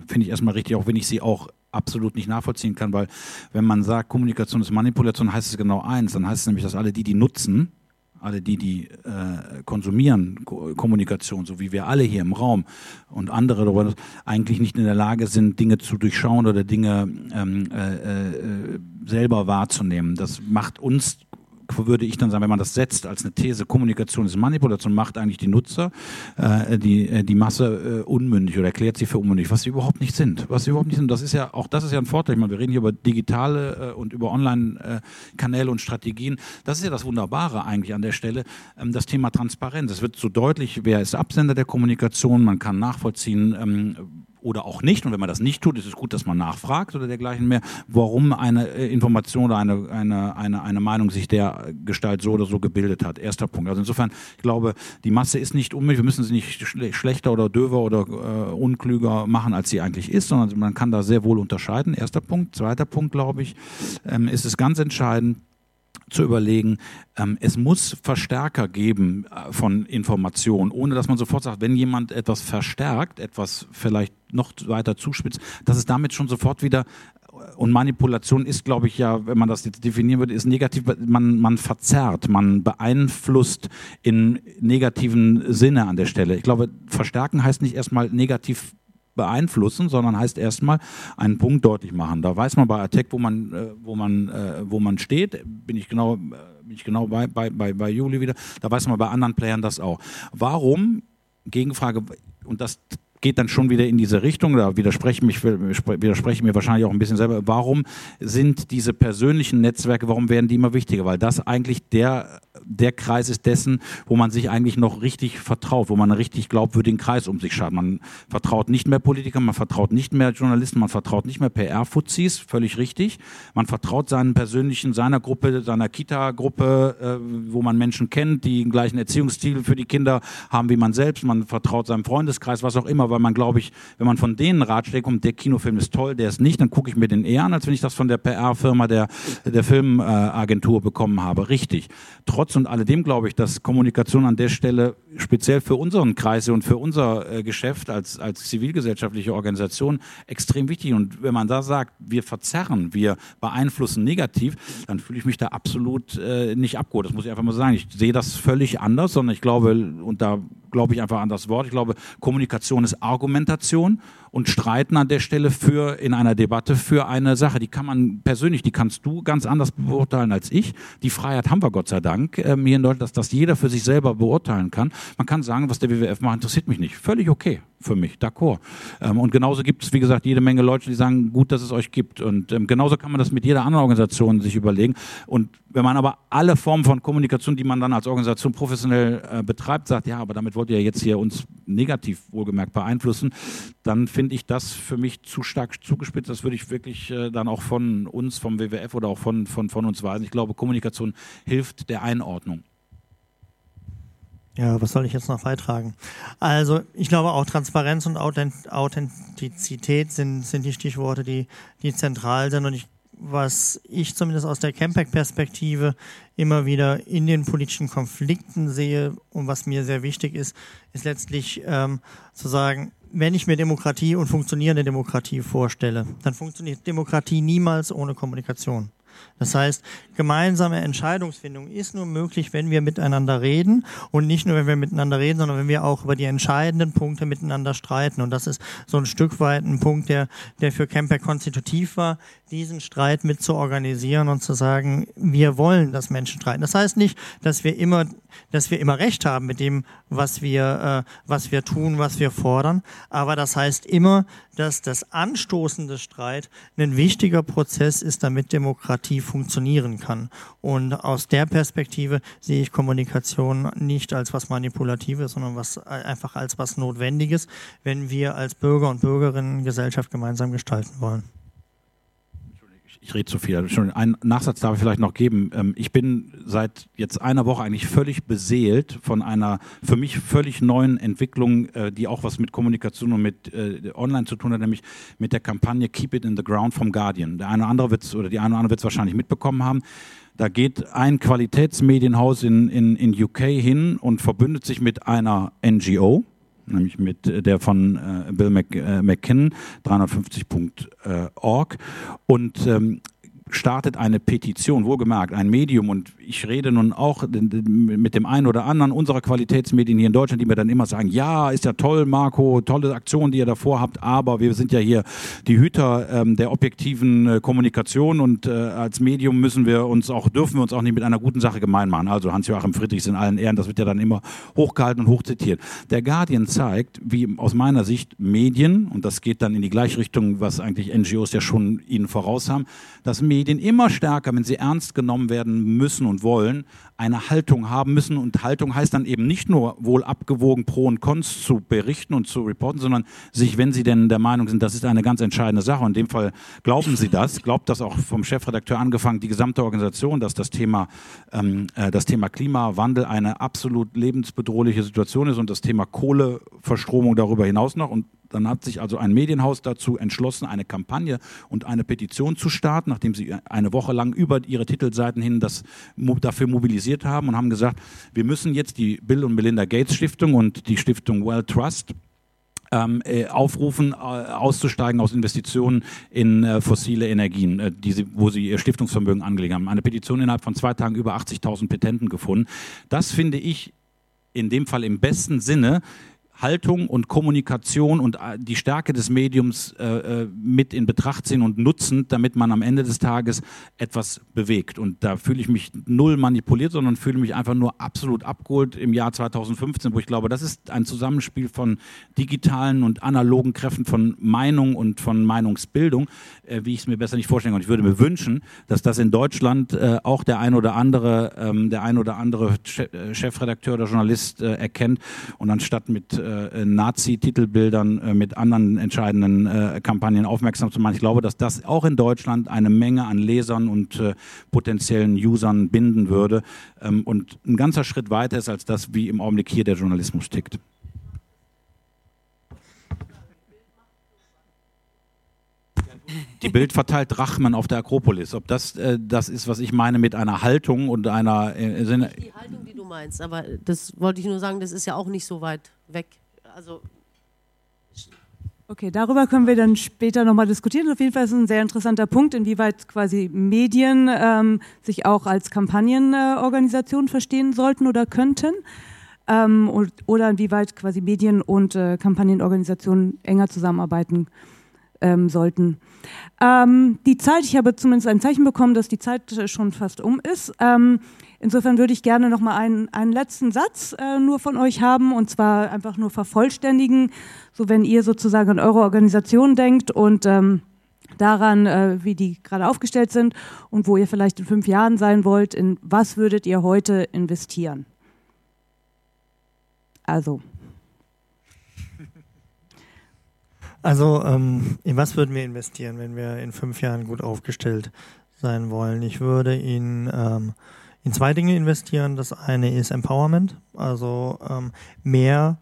finde ich erstmal richtig, auch wenn ich sie auch absolut nicht nachvollziehen kann, weil wenn man sagt, Kommunikation ist Manipulation, heißt es genau eins. Dann heißt es nämlich, dass alle die, die nutzen, alle die, die äh, konsumieren Ko Kommunikation, so wie wir alle hier im Raum und andere darüber, eigentlich nicht in der Lage sind, Dinge zu durchschauen oder Dinge ähm, äh, äh, selber wahrzunehmen. Das macht uns würde ich dann sagen, wenn man das setzt als eine These, Kommunikation ist Manipulation, macht eigentlich die Nutzer, äh, die, äh, die Masse äh, unmündig oder erklärt sie für unmündig, was sie überhaupt nicht sind. Was sie überhaupt nicht sind. Das ist ja, auch das ist ja ein Vorteil. Ich meine, wir reden hier über digitale äh, und über Online-Kanäle und Strategien. Das ist ja das Wunderbare eigentlich an der Stelle. Ähm, das Thema Transparenz. Es wird so deutlich, wer ist Absender der Kommunikation. Man kann nachvollziehen, ähm, oder auch nicht. Und wenn man das nicht tut, ist es gut, dass man nachfragt oder dergleichen mehr, warum eine äh, Information oder eine, eine, eine, eine Meinung sich der Gestalt so oder so gebildet hat. Erster Punkt. Also insofern, ich glaube, die Masse ist nicht unmöglich. Wir müssen sie nicht schlechter oder döver oder äh, unklüger machen, als sie eigentlich ist, sondern man kann da sehr wohl unterscheiden. Erster Punkt. Zweiter Punkt, glaube ich, ähm, ist es ganz entscheidend, zu überlegen, ähm, es muss Verstärker geben äh, von Informationen, ohne dass man sofort sagt, wenn jemand etwas verstärkt, etwas vielleicht noch weiter zuspitzt, dass es damit schon sofort wieder äh, und Manipulation ist, glaube ich, ja, wenn man das jetzt definieren würde, ist negativ, man, man verzerrt, man beeinflusst in negativen Sinne an der Stelle. Ich glaube, verstärken heißt nicht erstmal negativ beeinflussen, sondern heißt erstmal einen Punkt deutlich machen. Da weiß man bei Attack, wo man, äh, wo man, äh, wo man steht. Bin ich genau, äh, bin ich genau bei, bei, bei, bei Juli wieder. Da weiß man bei anderen Playern das auch. Warum? Gegenfrage, und das geht dann schon wieder in diese Richtung, da widerspreche, mich, widerspreche ich mir wahrscheinlich auch ein bisschen selber, warum sind diese persönlichen Netzwerke, warum werden die immer wichtiger? Weil das eigentlich der der Kreis ist dessen, wo man sich eigentlich noch richtig vertraut, wo man einen richtig glaubwürdigen Kreis um sich schaut. Man vertraut nicht mehr Politikern, man vertraut nicht mehr Journalisten, man vertraut nicht mehr PR-Fuzis, völlig richtig. Man vertraut seinen persönlichen, seiner Gruppe, seiner Kita-Gruppe, äh, wo man Menschen kennt, die den gleichen Erziehungsstil für die Kinder haben wie man selbst. Man vertraut seinem Freundeskreis, was auch immer, weil man, glaube ich, wenn man von denen Ratschläge kommt, der Kinofilm ist toll, der ist nicht, dann gucke ich mir den eher an, als wenn ich das von der PR-Firma der, der Filmagentur bekommen habe. Richtig. Trotz und alledem glaube ich, dass Kommunikation an der Stelle speziell für unseren Kreise und für unser äh, Geschäft als, als zivilgesellschaftliche Organisation extrem wichtig. Und wenn man da sagt, wir verzerren, wir beeinflussen negativ, dann fühle ich mich da absolut äh, nicht abgeholt. Das muss ich einfach mal sagen. Ich sehe das völlig anders, sondern ich glaube, und da glaube ich einfach an das Wort, ich glaube, Kommunikation ist Argumentation und streiten an der Stelle für in einer Debatte für eine Sache. Die kann man persönlich, die kannst du ganz anders beurteilen als ich. Die Freiheit haben wir Gott sei Dank ähm, hier in Deutschland, dass das jeder für sich selber beurteilen kann. Man kann sagen, was der WWF macht, interessiert mich nicht. Völlig okay für mich, d'accord. Ähm, und genauso gibt es, wie gesagt, jede Menge Leute, die sagen, gut, dass es euch gibt. Und ähm, genauso kann man das mit jeder anderen Organisation sich überlegen. Und wenn man aber alle Formen von Kommunikation, die man dann als Organisation professionell äh, betreibt, sagt, ja, aber damit wollt ihr jetzt hier uns negativ wohlgemerkt beeinflussen, dann finde ich das für mich zu stark zugespitzt. Das würde ich wirklich äh, dann auch von uns, vom WWF oder auch von, von, von uns weisen. Ich glaube, Kommunikation hilft der Einordnung. Ja, was soll ich jetzt noch beitragen? Also, ich glaube auch Transparenz und Authentizität sind, sind die Stichworte, die, die zentral sind. Und ich, was ich zumindest aus der Campact-Perspektive immer wieder in den politischen Konflikten sehe und was mir sehr wichtig ist, ist letztlich ähm, zu sagen, wenn ich mir Demokratie und funktionierende Demokratie vorstelle, dann funktioniert Demokratie niemals ohne Kommunikation. Das heißt, gemeinsame Entscheidungsfindung ist nur möglich, wenn wir miteinander reden und nicht nur, wenn wir miteinander reden, sondern wenn wir auch über die entscheidenden Punkte miteinander streiten. Und das ist so ein Stück weit ein Punkt, der, der für Camper konstitutiv war, diesen Streit mit zu organisieren und zu sagen, wir wollen, dass Menschen streiten. Das heißt nicht, dass wir immer, dass wir immer recht haben mit dem, was wir, äh, was wir tun, was wir fordern. Aber das heißt immer, dass das Anstoßen des Streit ein wichtiger Prozess ist, damit Demokratie funktionieren kann. Und aus der Perspektive sehe ich Kommunikation nicht als was Manipulatives, sondern was einfach als was Notwendiges, wenn wir als Bürger und Bürgerinnen Gesellschaft gemeinsam gestalten wollen ich rede zu viel. Schon einen Nachsatz darf ich vielleicht noch geben. Ähm, ich bin seit jetzt einer Woche eigentlich völlig beseelt von einer für mich völlig neuen Entwicklung, äh, die auch was mit Kommunikation und mit äh, Online zu tun hat, nämlich mit der Kampagne Keep It in the Ground vom Guardian. Der eine oder andere wird oder die eine oder andere wird es wahrscheinlich mitbekommen haben. Da geht ein Qualitätsmedienhaus in, in, in UK hin und verbündet sich mit einer NGO, nämlich mit äh, der von äh, Bill Mc, äh, McKinnon, 350.org und ähm, startet eine Petition, wohlgemerkt, ein Medium und ich rede nun auch mit dem einen oder anderen unserer Qualitätsmedien hier in Deutschland, die mir dann immer sagen, ja, ist ja toll, Marco, tolle Aktion, die ihr davor habt, aber wir sind ja hier die Hüter ähm, der objektiven äh, Kommunikation und äh, als Medium müssen wir uns auch, dürfen wir uns auch nicht mit einer guten Sache gemein machen. Also Hans-Joachim Friedrichs in allen Ehren, das wird ja dann immer hochgehalten und hochzitiert. Der Guardian zeigt, wie aus meiner Sicht Medien, und das geht dann in die gleiche Richtung, was eigentlich NGOs ja schon ihnen voraus haben, dass Medien immer stärker, wenn sie ernst genommen werden müssen und wollen, eine Haltung haben müssen. Und Haltung heißt dann eben nicht nur wohl abgewogen Pro und Cons zu berichten und zu reporten, sondern sich, wenn sie denn der Meinung sind, das ist eine ganz entscheidende Sache, und in dem Fall glauben sie das, glaubt das auch vom Chefredakteur angefangen, die gesamte Organisation, dass das Thema, ähm, äh, das Thema Klimawandel eine absolut lebensbedrohliche Situation ist und das Thema Kohleverstromung darüber hinaus noch. Und dann hat sich also ein Medienhaus dazu entschlossen, eine Kampagne und eine Petition zu starten, nachdem sie eine Woche lang über ihre Titelseiten hin das dafür mobilisiert haben und haben gesagt, wir müssen jetzt die Bill und Melinda Gates Stiftung und die Stiftung Well Trust ähm, äh, aufrufen, äh, auszusteigen aus Investitionen in äh, fossile Energien, äh, die sie, wo sie ihr Stiftungsvermögen angelegt haben. Eine Petition innerhalb von zwei Tagen über 80.000 Petenten gefunden. Das finde ich in dem Fall im besten Sinne Haltung und Kommunikation und äh, die Stärke des Mediums äh, äh, mit in Betracht ziehen und nutzen, damit man am Ende des Tages etwas bewegt. Und da fühle ich mich null manipuliert, sondern fühle mich einfach nur absolut abgeholt im Jahr 2015, wo ich glaube, das ist ein Zusammenspiel von digitalen und analogen Kräften von Meinung und von Meinungsbildung, äh, wie ich es mir besser nicht vorstellen kann. Ich würde mir wünschen, dass das in Deutschland äh, auch der ein oder andere, ähm, der ein oder andere äh, Chefredakteur oder Journalist erkennt und anstatt mit äh, Nazi-Titelbildern äh, mit anderen entscheidenden äh, Kampagnen aufmerksam zu machen. Ich glaube, dass das auch in Deutschland eine Menge an Lesern und äh, potenziellen Usern binden würde ähm, und ein ganzer Schritt weiter ist als das, wie im Augenblick hier der Journalismus tickt. Die Bild verteilt Drachmen auf der Akropolis. Ob das äh, das ist, was ich meine mit einer Haltung und einer äh, Sinne. Die Haltung, die du meinst, aber das wollte ich nur sagen, das ist ja auch nicht so weit weg. Also Okay, darüber können wir dann später nochmal diskutieren. Auf jeden Fall ist es ein sehr interessanter Punkt, inwieweit quasi Medien ähm, sich auch als Kampagnenorganisation äh, verstehen sollten oder könnten. Ähm, und, oder inwieweit quasi Medien und äh, Kampagnenorganisationen enger zusammenarbeiten ähm, sollten. Ähm, die Zeit, ich habe zumindest ein Zeichen bekommen, dass die Zeit schon fast um ist. Ähm, insofern würde ich gerne noch mal einen, einen letzten Satz äh, nur von euch haben und zwar einfach nur vervollständigen, so wenn ihr sozusagen an eure Organisation denkt und ähm, daran, äh, wie die gerade aufgestellt sind und wo ihr vielleicht in fünf Jahren sein wollt, in was würdet ihr heute investieren? Also Also, ähm, in was würden wir investieren, wenn wir in fünf Jahren gut aufgestellt sein wollen? Ich würde in, ähm, in zwei Dinge investieren. Das eine ist Empowerment, also ähm, mehr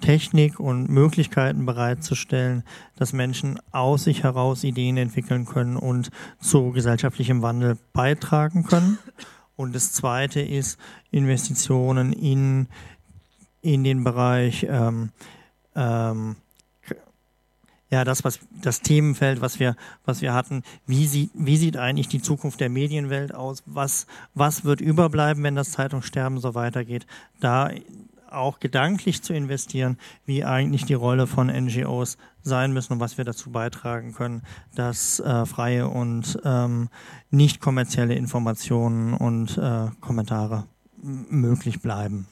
Technik und Möglichkeiten bereitzustellen, dass Menschen aus sich heraus Ideen entwickeln können und zu gesellschaftlichem Wandel beitragen können. Und das zweite ist Investitionen in, in den Bereich ähm, ähm, ja, das, was das Themenfeld, was wir, was wir hatten, wie sieht, wie sieht eigentlich die Zukunft der Medienwelt aus? Was, was wird überbleiben, wenn das Zeitungssterben so weitergeht? Da auch gedanklich zu investieren, wie eigentlich die Rolle von NGOs sein müssen und was wir dazu beitragen können, dass äh, freie und ähm, nicht kommerzielle Informationen und äh, Kommentare möglich bleiben.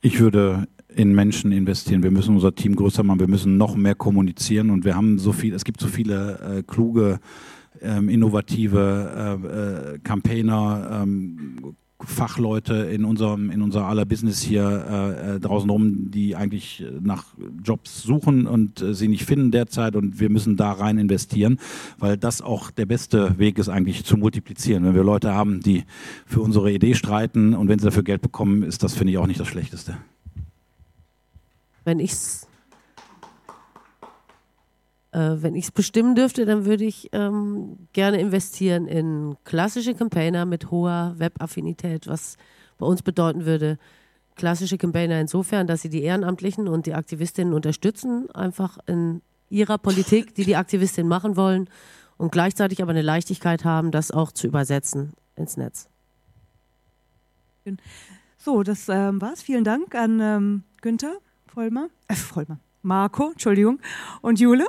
Ich würde in Menschen investieren. Wir müssen unser Team größer machen. Wir müssen noch mehr kommunizieren und wir haben so viel. Es gibt so viele äh, kluge, ähm, innovative äh, äh, Campaigner. Ähm, Fachleute in unserem in unser aller Business hier äh, äh draußen rum, die eigentlich nach Jobs suchen und äh, sie nicht finden derzeit und wir müssen da rein investieren, weil das auch der beste Weg ist eigentlich zu multiplizieren. Wenn wir Leute haben, die für unsere Idee streiten und wenn sie dafür Geld bekommen, ist das finde ich auch nicht das Schlechteste. Wenn ich es äh, wenn ich es bestimmen dürfte, dann würde ich ähm, gerne investieren in klassische Campaigner mit hoher Webaffinität, was bei uns bedeuten würde, klassische Campaigner insofern, dass sie die Ehrenamtlichen und die Aktivistinnen unterstützen, einfach in ihrer Politik, die die Aktivistinnen machen wollen und gleichzeitig aber eine Leichtigkeit haben, das auch zu übersetzen ins Netz. So, das ähm, war's. Vielen Dank an ähm, Günther Vollmer, äh, Vollmer, Marco, Entschuldigung, und Jule.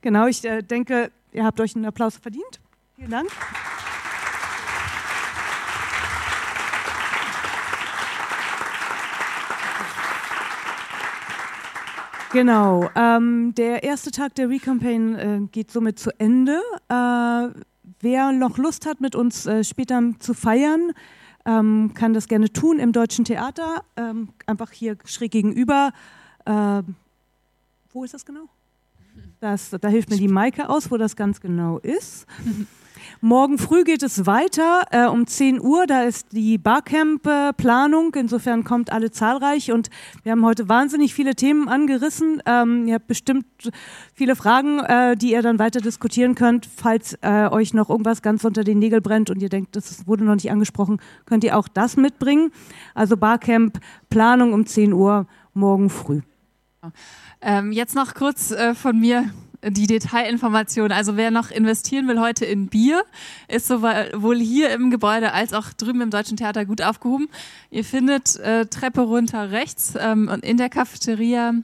Genau, ich äh, denke, ihr habt euch einen Applaus verdient. Vielen Dank. Genau, ähm, der erste Tag der Recampaign äh, geht somit zu Ende. Äh, wer noch Lust hat, mit uns äh, später zu feiern, ähm, kann das gerne tun im Deutschen Theater, ähm, einfach hier schräg gegenüber. Ähm, wo ist das genau? Das, da hilft mir die Maike aus, wo das ganz genau ist. Morgen früh geht es weiter äh, um 10 Uhr. Da ist die Barcamp-Planung. Insofern kommt alle zahlreich. Und wir haben heute wahnsinnig viele Themen angerissen. Ähm, ihr habt bestimmt viele Fragen, äh, die ihr dann weiter diskutieren könnt. Falls äh, euch noch irgendwas ganz unter den Nägeln brennt und ihr denkt, das wurde noch nicht angesprochen, könnt ihr auch das mitbringen. Also Barcamp-Planung um 10 Uhr morgen früh. Ähm, jetzt noch kurz äh, von mir die Detailinformation. Also wer noch investieren will heute in Bier, ist sowohl hier im Gebäude als auch drüben im Deutschen Theater gut aufgehoben. Ihr findet äh, Treppe runter rechts ähm, und in der Cafeteria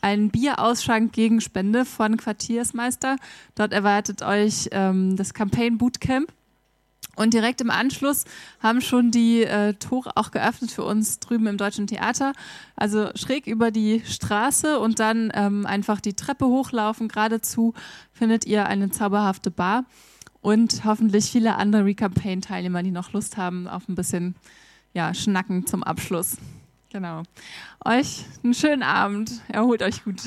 einen Bierausschank gegen Spende von Quartiersmeister. Dort erwartet euch ähm, das Campaign Bootcamp. Und direkt im Anschluss haben schon die äh, Tore auch geöffnet für uns drüben im Deutschen Theater. Also schräg über die Straße und dann ähm, einfach die Treppe hochlaufen. Geradezu findet ihr eine zauberhafte Bar und hoffentlich viele andere Recampaign-Teilnehmer, die noch Lust haben auf ein bisschen ja, Schnacken zum Abschluss. Genau. Euch einen schönen Abend. Erholt euch gut.